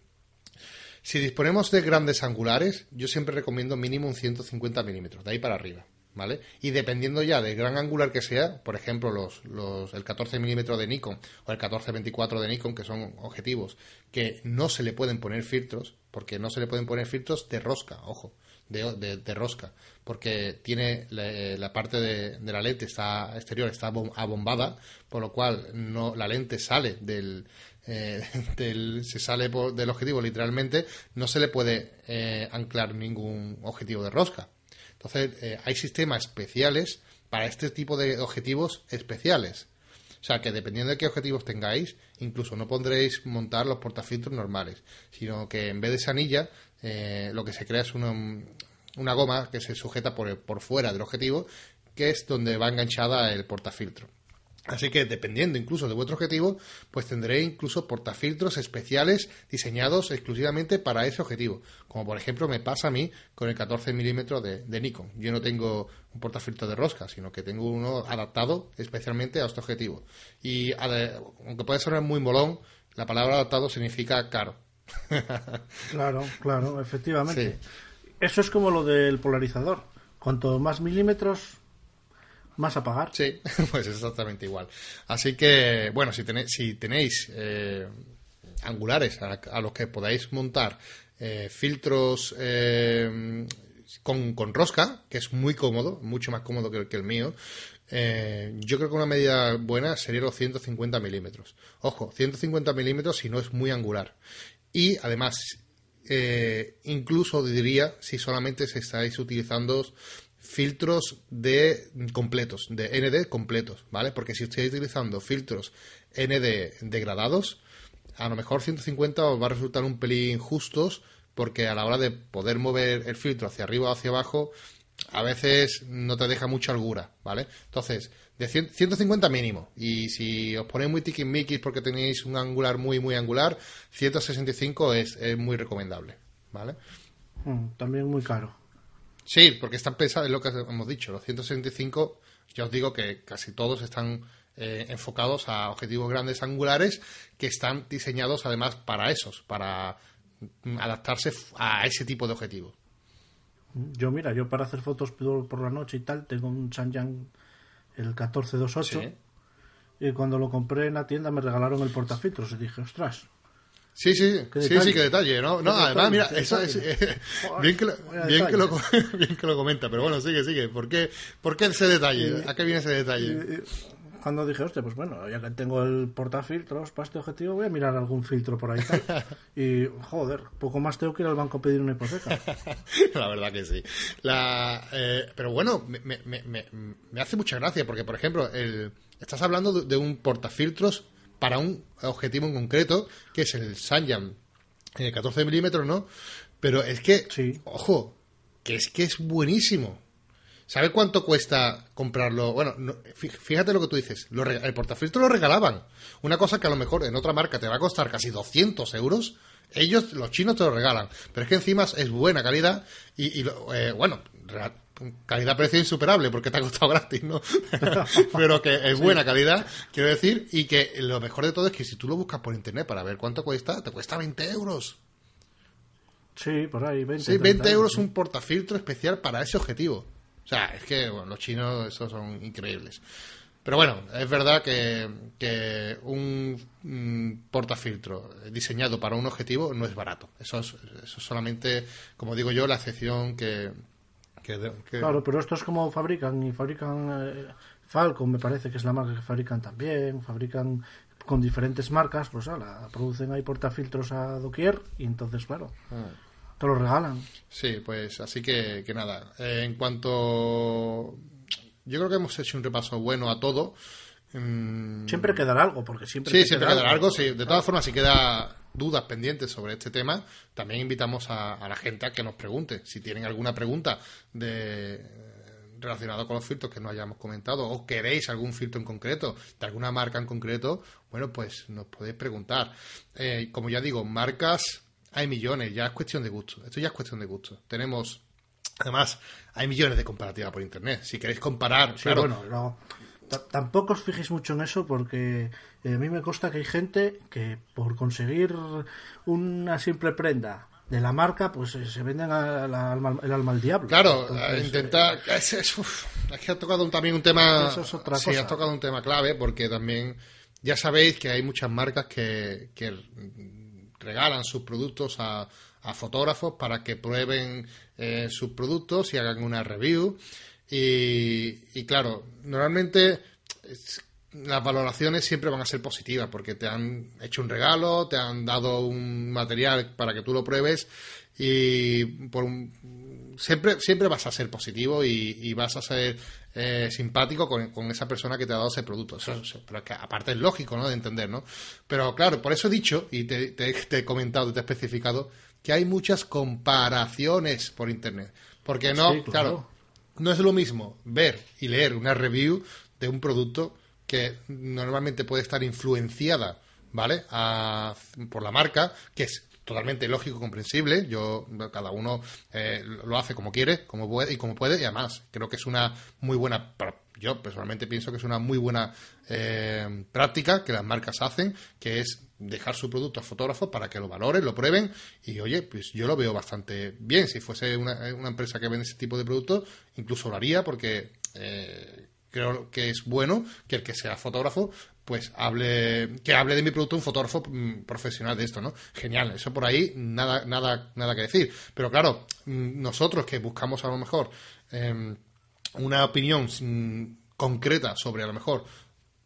Si disponemos de grandes angulares, yo siempre recomiendo mínimo un 150 milímetros, de ahí para arriba. ¿Vale? Y dependiendo ya del gran angular que sea, por ejemplo, los, los, el 14 mm de Nikon o el 14-24 de Nikon, que son objetivos que no se le pueden poner filtros, porque no se le pueden poner filtros de rosca, ojo, de, de, rosca, porque tiene la, parte de, la lente está exterior está abombada, por lo cual no la lente sale del, eh, del se sale del objetivo literalmente, no se le puede eh, anclar ningún objetivo de rosca. Entonces, eh, hay sistemas especiales para este tipo de objetivos especiales. O sea, que dependiendo de qué objetivos tengáis, incluso no pondréis montar los portafiltros normales, sino que en vez de esa anilla, eh, lo que se crea es una, una goma que se sujeta por, por fuera del objetivo, que es donde va enganchada el portafiltro. Así que dependiendo incluso de vuestro objetivo, pues tendré incluso portafiltros especiales diseñados exclusivamente para ese objetivo. Como por ejemplo me pasa a mí con el 14 milímetros de, Nikon. Yo no tengo un portafiltro de rosca, sino que tengo uno adaptado especialmente a este objetivo. Y aunque puede sonar muy molón, la palabra adaptado significa caro. claro, claro, efectivamente. Eso es como lo del polarizador. Cuanto más milímetros, más a pagar. Sí, pues es exactamente igual. Así que, bueno, si tenéis, si tenéis eh, angulares a, los que podáis montar eh, filtros eh, con, con, rosca, que es muy cómodo, mucho más cómodo que, que el mío, yo creo que una medida buena sería los 150 milímetros. Ojo, 150 milímetros si no es muy angular. Y además, incluso diría si solamente estáis utilizando filtros de completos, de ND completos, ¿vale? Porque si estáis utilizando filtros ND degradados, a lo mejor 150 os va a resultar un pelín justos porque a la hora de poder mover el filtro hacia arriba o hacia abajo, a veces no te deja mucha holgura, ¿vale? Entonces, de 150 mínimo. Y si os ponéis muy tiquismiquis porque tenéis un angular muy, muy angular, 165 es, es muy recomendable, ¿vale? Mm, también muy caro. Sí, porque están pensados, es lo que hemos dicho, los 165, ya os digo que casi todos están eh, enfocados a objetivos grandes angulares que están diseñados además para esos, para adaptarse a ese tipo de objetivos. Yo, mira, yo para hacer fotos por la noche y tal, tengo un Sanjang el 1428 y cuando lo compré en la tienda me regalaron el portafiltros y dije, ostras, Sí, sí, sí, sí, qué detalle, ¿no? No, además, mira, eso es... bien, que lo, bien, que lo, bien que lo comenta, pero bueno, sigue, sigue. ¿Por qué, por qué ese detalle? ¿A qué viene ese detalle? cuando dije, hostia, pues bueno, ya que tengo el portafiltros para este objetivo, voy a mirar algún filtro por ahí. y, joder, poco más tengo que ir al banco a pedir una hipoteca. la verdad que sí. La, eh, pero bueno, me, me, me, me, hace mucha gracia, porque, por ejemplo, el, estás hablando de, un portafiltros para un objetivo en concreto, que es el Sanyan 14 milímetros, ¿no? Pero es que, ojo, que es que es buenísimo. ¿Sabes cuánto cuesta comprarlo? Bueno, fíjate lo que tú dices. el portafiltro lo regalaban. Una cosa que a lo mejor en otra marca te va a costar casi 200 euros. Ellos, los chinos, te lo regalan. Pero es que encima es buena calidad y, eh, bueno, calidad-precio insuperable porque te ha costado gratis, ¿no? Pero que es buena calidad, quiero decir, y que lo mejor de todo es que si tú lo buscas por internet para ver cuánto cuesta, te cuesta 20 euros. Sí, por ahí, 20. Sí, 20 euros un portafiltro especial para ese objetivo. O sea, es que los chinos esos son increíbles. Pero bueno, es verdad que, un, portafiltro diseñado para un objetivo no es barato. Eso es, eso solamente, como digo yo, la excepción que, Claro, pero esto es como fabrican y fabrican... Eh, Falcon me parece que es la marca que fabrican también, fabrican con diferentes marcas, pues la producen ahí portafiltros a doquier y entonces, claro, ah. Te lo regalan. Sí, pues así que, que nada. Eh, en cuanto. Yo creo que hemos hecho un repaso bueno a todo. Mm, siempre quedará algo, porque siempre. Sí, siempre quedará algo. Sí. De todas formas, si queda dudas pendientes sobre este tema, también invitamos a, la gente a que nos pregunte. Si tienen alguna pregunta de relacionada con los filtros que no hayamos comentado o queréis algún filtro en concreto, de alguna marca en concreto, bueno, pues nos podéis preguntar. Eh, como ya digo, marcas hay millones, ya es cuestión de gusto. Esto ya es cuestión de gusto. Tenemos, además, hay millones de comparativas por internet. Si queréis comparar, bueno, tampoco os fijéis mucho en eso porque eh, a mí me consta que hay gente que por conseguir una simple prenda de la marca, pues eh, se venden el alma al diablo. Claro, intentar. Es, que ha tocado también un tema. sí, ha tocado un tema clave porque también ya sabéis que hay muchas marcas que, que regalan sus productos a, fotógrafos para que prueben eh, sus productos y hagan una review. Y, claro, normalmente las valoraciones siempre van a ser positivas porque te han hecho un regalo, te han dado un material para que tú lo pruebes y por siempre, siempre vas a ser positivo y, vas a ser eh, simpático con, esa persona que te ha dado ese producto. pero que aparte es lógico, ¿no? De entender, ¿no? Pero claro, por eso he dicho y te, he comentado, te he especificado que hay muchas comparaciones por internet. Porque no, claro. No es lo mismo ver y leer una review de un producto que normalmente puede estar influenciada, ¿vale? por la marca, que es totalmente lógico, comprensible. Yo, cada uno eh, lo hace como quiere, como puede y como puede, y además creo que es una muy buena. Yo personalmente pienso que es una muy buena eh, práctica que las marcas hacen, que es dejar su producto a fotógrafos para que lo valoren, lo prueben y oye, pues yo lo veo bastante bien. Si fuese una, empresa que vende ese tipo de productos, incluso lo haría porque eh, creo que es bueno que el que sea fotógrafo pues hable que hable de mi producto un fotógrafo mm, profesional de esto, ¿no? Genial, eso por ahí nada nada nada que decir, pero claro, mm, nosotros que buscamos a lo mejor em, una opinión mm, concreta sobre a lo mejor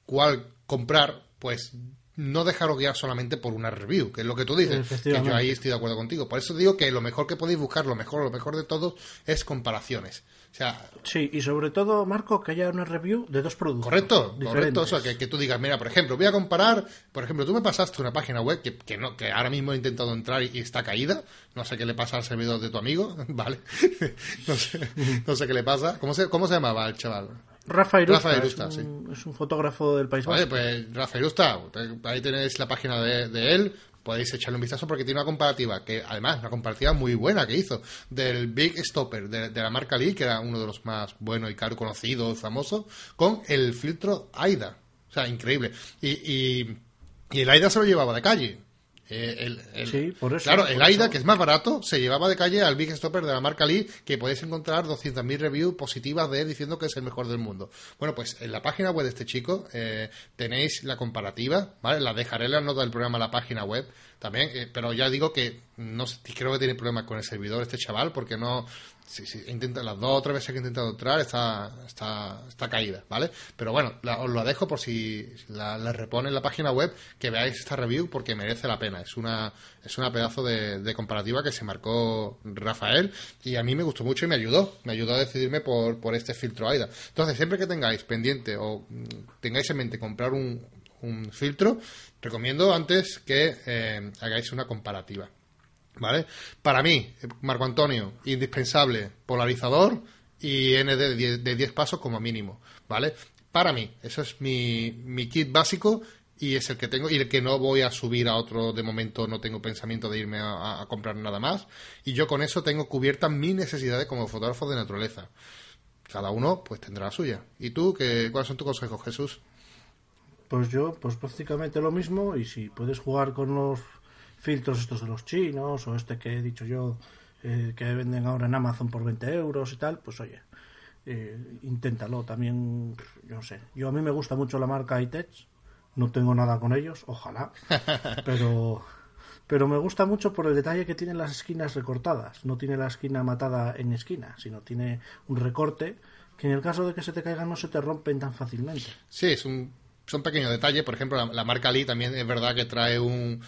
cuál comprar, pues no dejaros guiar solamente por una review, que es lo que tú dices, que yo ahí estoy de acuerdo contigo. Por eso digo que lo mejor que podéis buscar, lo mejor, lo mejor de todo, es comparaciones. O sea, sí, y sobre todo, Marco, que haya una review de dos productos. Correcto, correcto. O sea, que, tú digas, mira, por ejemplo, voy a comparar, por ejemplo, tú me pasaste una página web que, que, no, que ahora mismo he intentado entrar y, está caída. No sé qué le pasa al servidor de tu amigo, ¿vale? no, sé, no sé qué le pasa. ¿Cómo se, cómo se llamaba el chaval? Rafa Irusta, es, un, fotógrafo del País. Vale, pues Rafa Irusta, ahí tenéis la página de, él, podéis echarle un vistazo porque tiene una comparativa, que además una comparativa muy buena que hizo, del Big Stopper, de, la marca Lee, que era uno de los más buenos y caro conocidos, famoso, con el filtro AIDA. O sea, increíble. Y, y, y el AIDA se lo llevaba de calle. Eh, el, sí, por eso. Claro, el AIDA, que es más barato, se llevaba de calle al Big Stopper de la marca Lee, que podéis encontrar 200.000 reviews positivas de él diciendo que es el mejor del mundo. Bueno, pues en la página web de este chico eh, tenéis la comparativa, ¿vale? La dejaré en la nota del programa la página web también, eh, pero ya digo que no creo que tiene problemas con el servidor este chaval, porque no Sí, sí, intenta, las dos o tres veces que he intentado entrar está, está, está caída, ¿vale? Pero bueno, os lo dejo por si la, repone en la página web, que veáis esta review porque merece la pena. Es una, es una pedazo de, comparativa que se marcó Rafael y a mí me gustó mucho y me ayudó. Me ayudó a decidirme por, por este filtro AIDA. Entonces, siempre que tengáis pendiente o mm, tengáis en mente comprar un, un filtro, recomiendo antes que eh, hagáis una comparativa. ¿Vale? Para mí, Marco Antonio, indispensable polarizador y ND de 10, pasos como mínimo, ¿vale? Para mí, eso es mi, mi kit básico y es el que tengo y el que no voy a subir a otro de momento no tengo pensamiento de irme a, comprar nada más y yo con eso tengo cubiertas mis necesidades como fotógrafo de naturaleza cada uno pues tendrá la suya y tú qué cuáles son tus consejos Jesús pues yo pues prácticamente lo mismo y si puedes jugar con los filtros estos de los chinos o este que he dicho yo eh, que venden ahora en Amazon por 20 euros y tal, pues oye, eh, inténtalo también, yo no sé, yo a mí me gusta mucho la marca iTech, no tengo nada con ellos, ojalá, pero pero me gusta mucho por el detalle que tienen las esquinas recortadas, no tiene la esquina matada en esquina, sino tiene un recorte que en el caso de que se te caigan no se te rompen tan fácilmente. Sí, es un son pequeños detalles, por ejemplo, la marca Lee también es verdad que trae un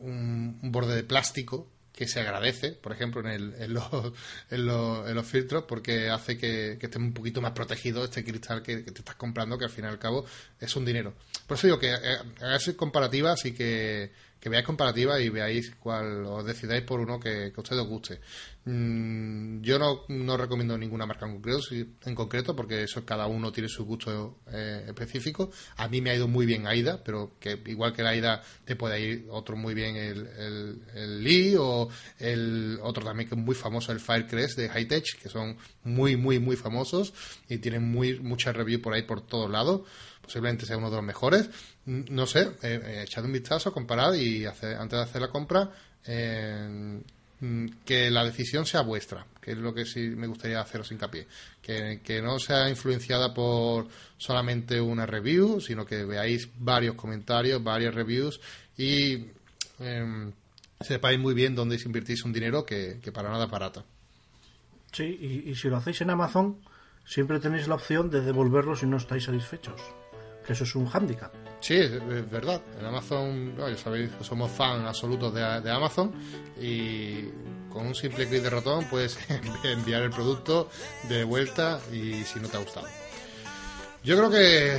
un, borde de plástico que se agradece, por ejemplo, en, el, en, los, en, los, filtros, porque hace que, que, esté un poquito más protegido este cristal que, te estás comprando, que al fin y al cabo es un dinero. Por eso digo que eh, hagáis comparativas y que, que veáis comparativas y veáis cuál os decidáis por uno que, que a usted os guste. Mm, yo no, no, recomiendo ninguna marca en concreto, en concreto, porque eso cada uno tiene su gusto eh, específico. A mí me ha ido muy bien AIDA, pero que igual que la AIDA te puede ir otro muy bien el, el, el Lee o el otro también que es muy famoso, el Firecrest de Hightech, que son muy, muy, muy famosos y tienen muy muchas reviews por ahí por todos lados posiblemente sea uno de los mejores. No sé, eh, eh, echad un vistazo, comparad y antes de hacer la compra, eh, mm, que la decisión sea vuestra, que es lo que sí me gustaría haceros hincapié. Que, que no sea influenciada por solamente una review, sino que veáis varios comentarios, varias reviews y em, sepáis muy bien dónde invertís un dinero que, para nada barato. Sí, y, y si lo hacéis en Amazon, siempre tenéis la opción de devolverlo si no estáis satisfechos eso es un hándicap. Sí, es, verdad. En Amazon, ya sabéis somos fan absolutos de, de, Amazon y con un simple clic de ratón puedes enviar el producto de vuelta y si no te ha gustado. Yo creo que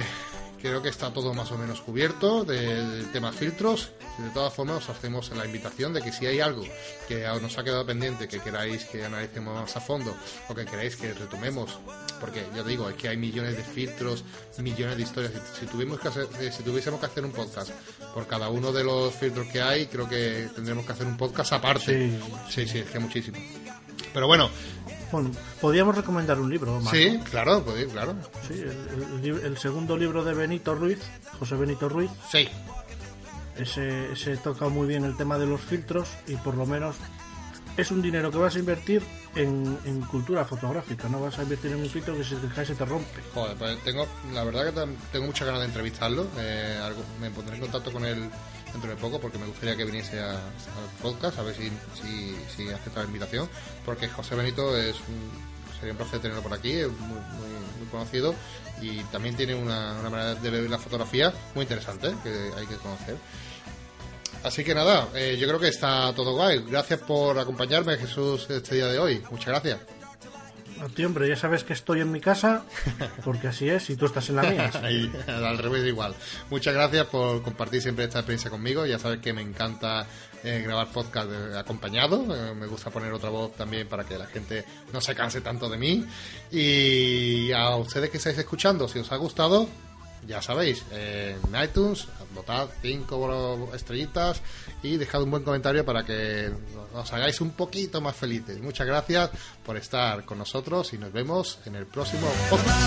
creo que está todo más o menos cubierto del tema filtros. De todas formas, os hacemos la invitación de que si hay algo que nos ha quedado pendiente, que queráis que analicemos más a fondo o que queráis que retomemos, porque ya te digo, es que hay millones de filtros, millones de historias. Si, tuvimos que hacer, si tuviésemos que hacer un podcast por cada uno de los filtros que hay, creo que tendremos que hacer un podcast aparte. Sí, sí, sí es que muchísimo. Pero bueno, bueno, podríamos recomendar un libro. Sí, claro, claro. Sí, el, segundo libro de Benito Ruiz, José Benito Ruiz. Sí. Ese, ese toca muy bien el tema de los filtros y por lo menos es un dinero que vas a invertir en, cultura fotográfica, no vas a invertir en un filtro que se te cae se te rompe. Joder, pues tengo, la verdad que tengo muchas ganas de entrevistarlo. Eh, me pondré en contacto con él dentro de poco porque me gustaría que viniese al podcast a ver si, si, acepta la invitación porque José Benito es sería un placer tenerlo por aquí, es muy, muy, conocido y también tiene una, manera de ver la fotografía muy interesante que hay que conocer. Así que nada, eh, yo creo que está todo guay. Gracias por acompañarme, Jesús, este día de hoy. Muchas gracias. A ti, hombre, ya sabes que estoy en mi casa, porque así es, y tú estás en la mía. al revés igual. Muchas gracias por compartir siempre esta experiencia conmigo. Ya sabes que me encanta eh, grabar podcast eh, acompañado. Eh, me gusta poner otra voz también para que la gente no se canse tanto de mí. Y a ustedes que estáis escuchando, si os ha gustado, ya sabéis, en iTunes, votad 5 estrellitas y dejad un buen comentario para que os hagáis un poquito más felices. Muchas gracias por estar con nosotros y nos vemos en el próximo podcast.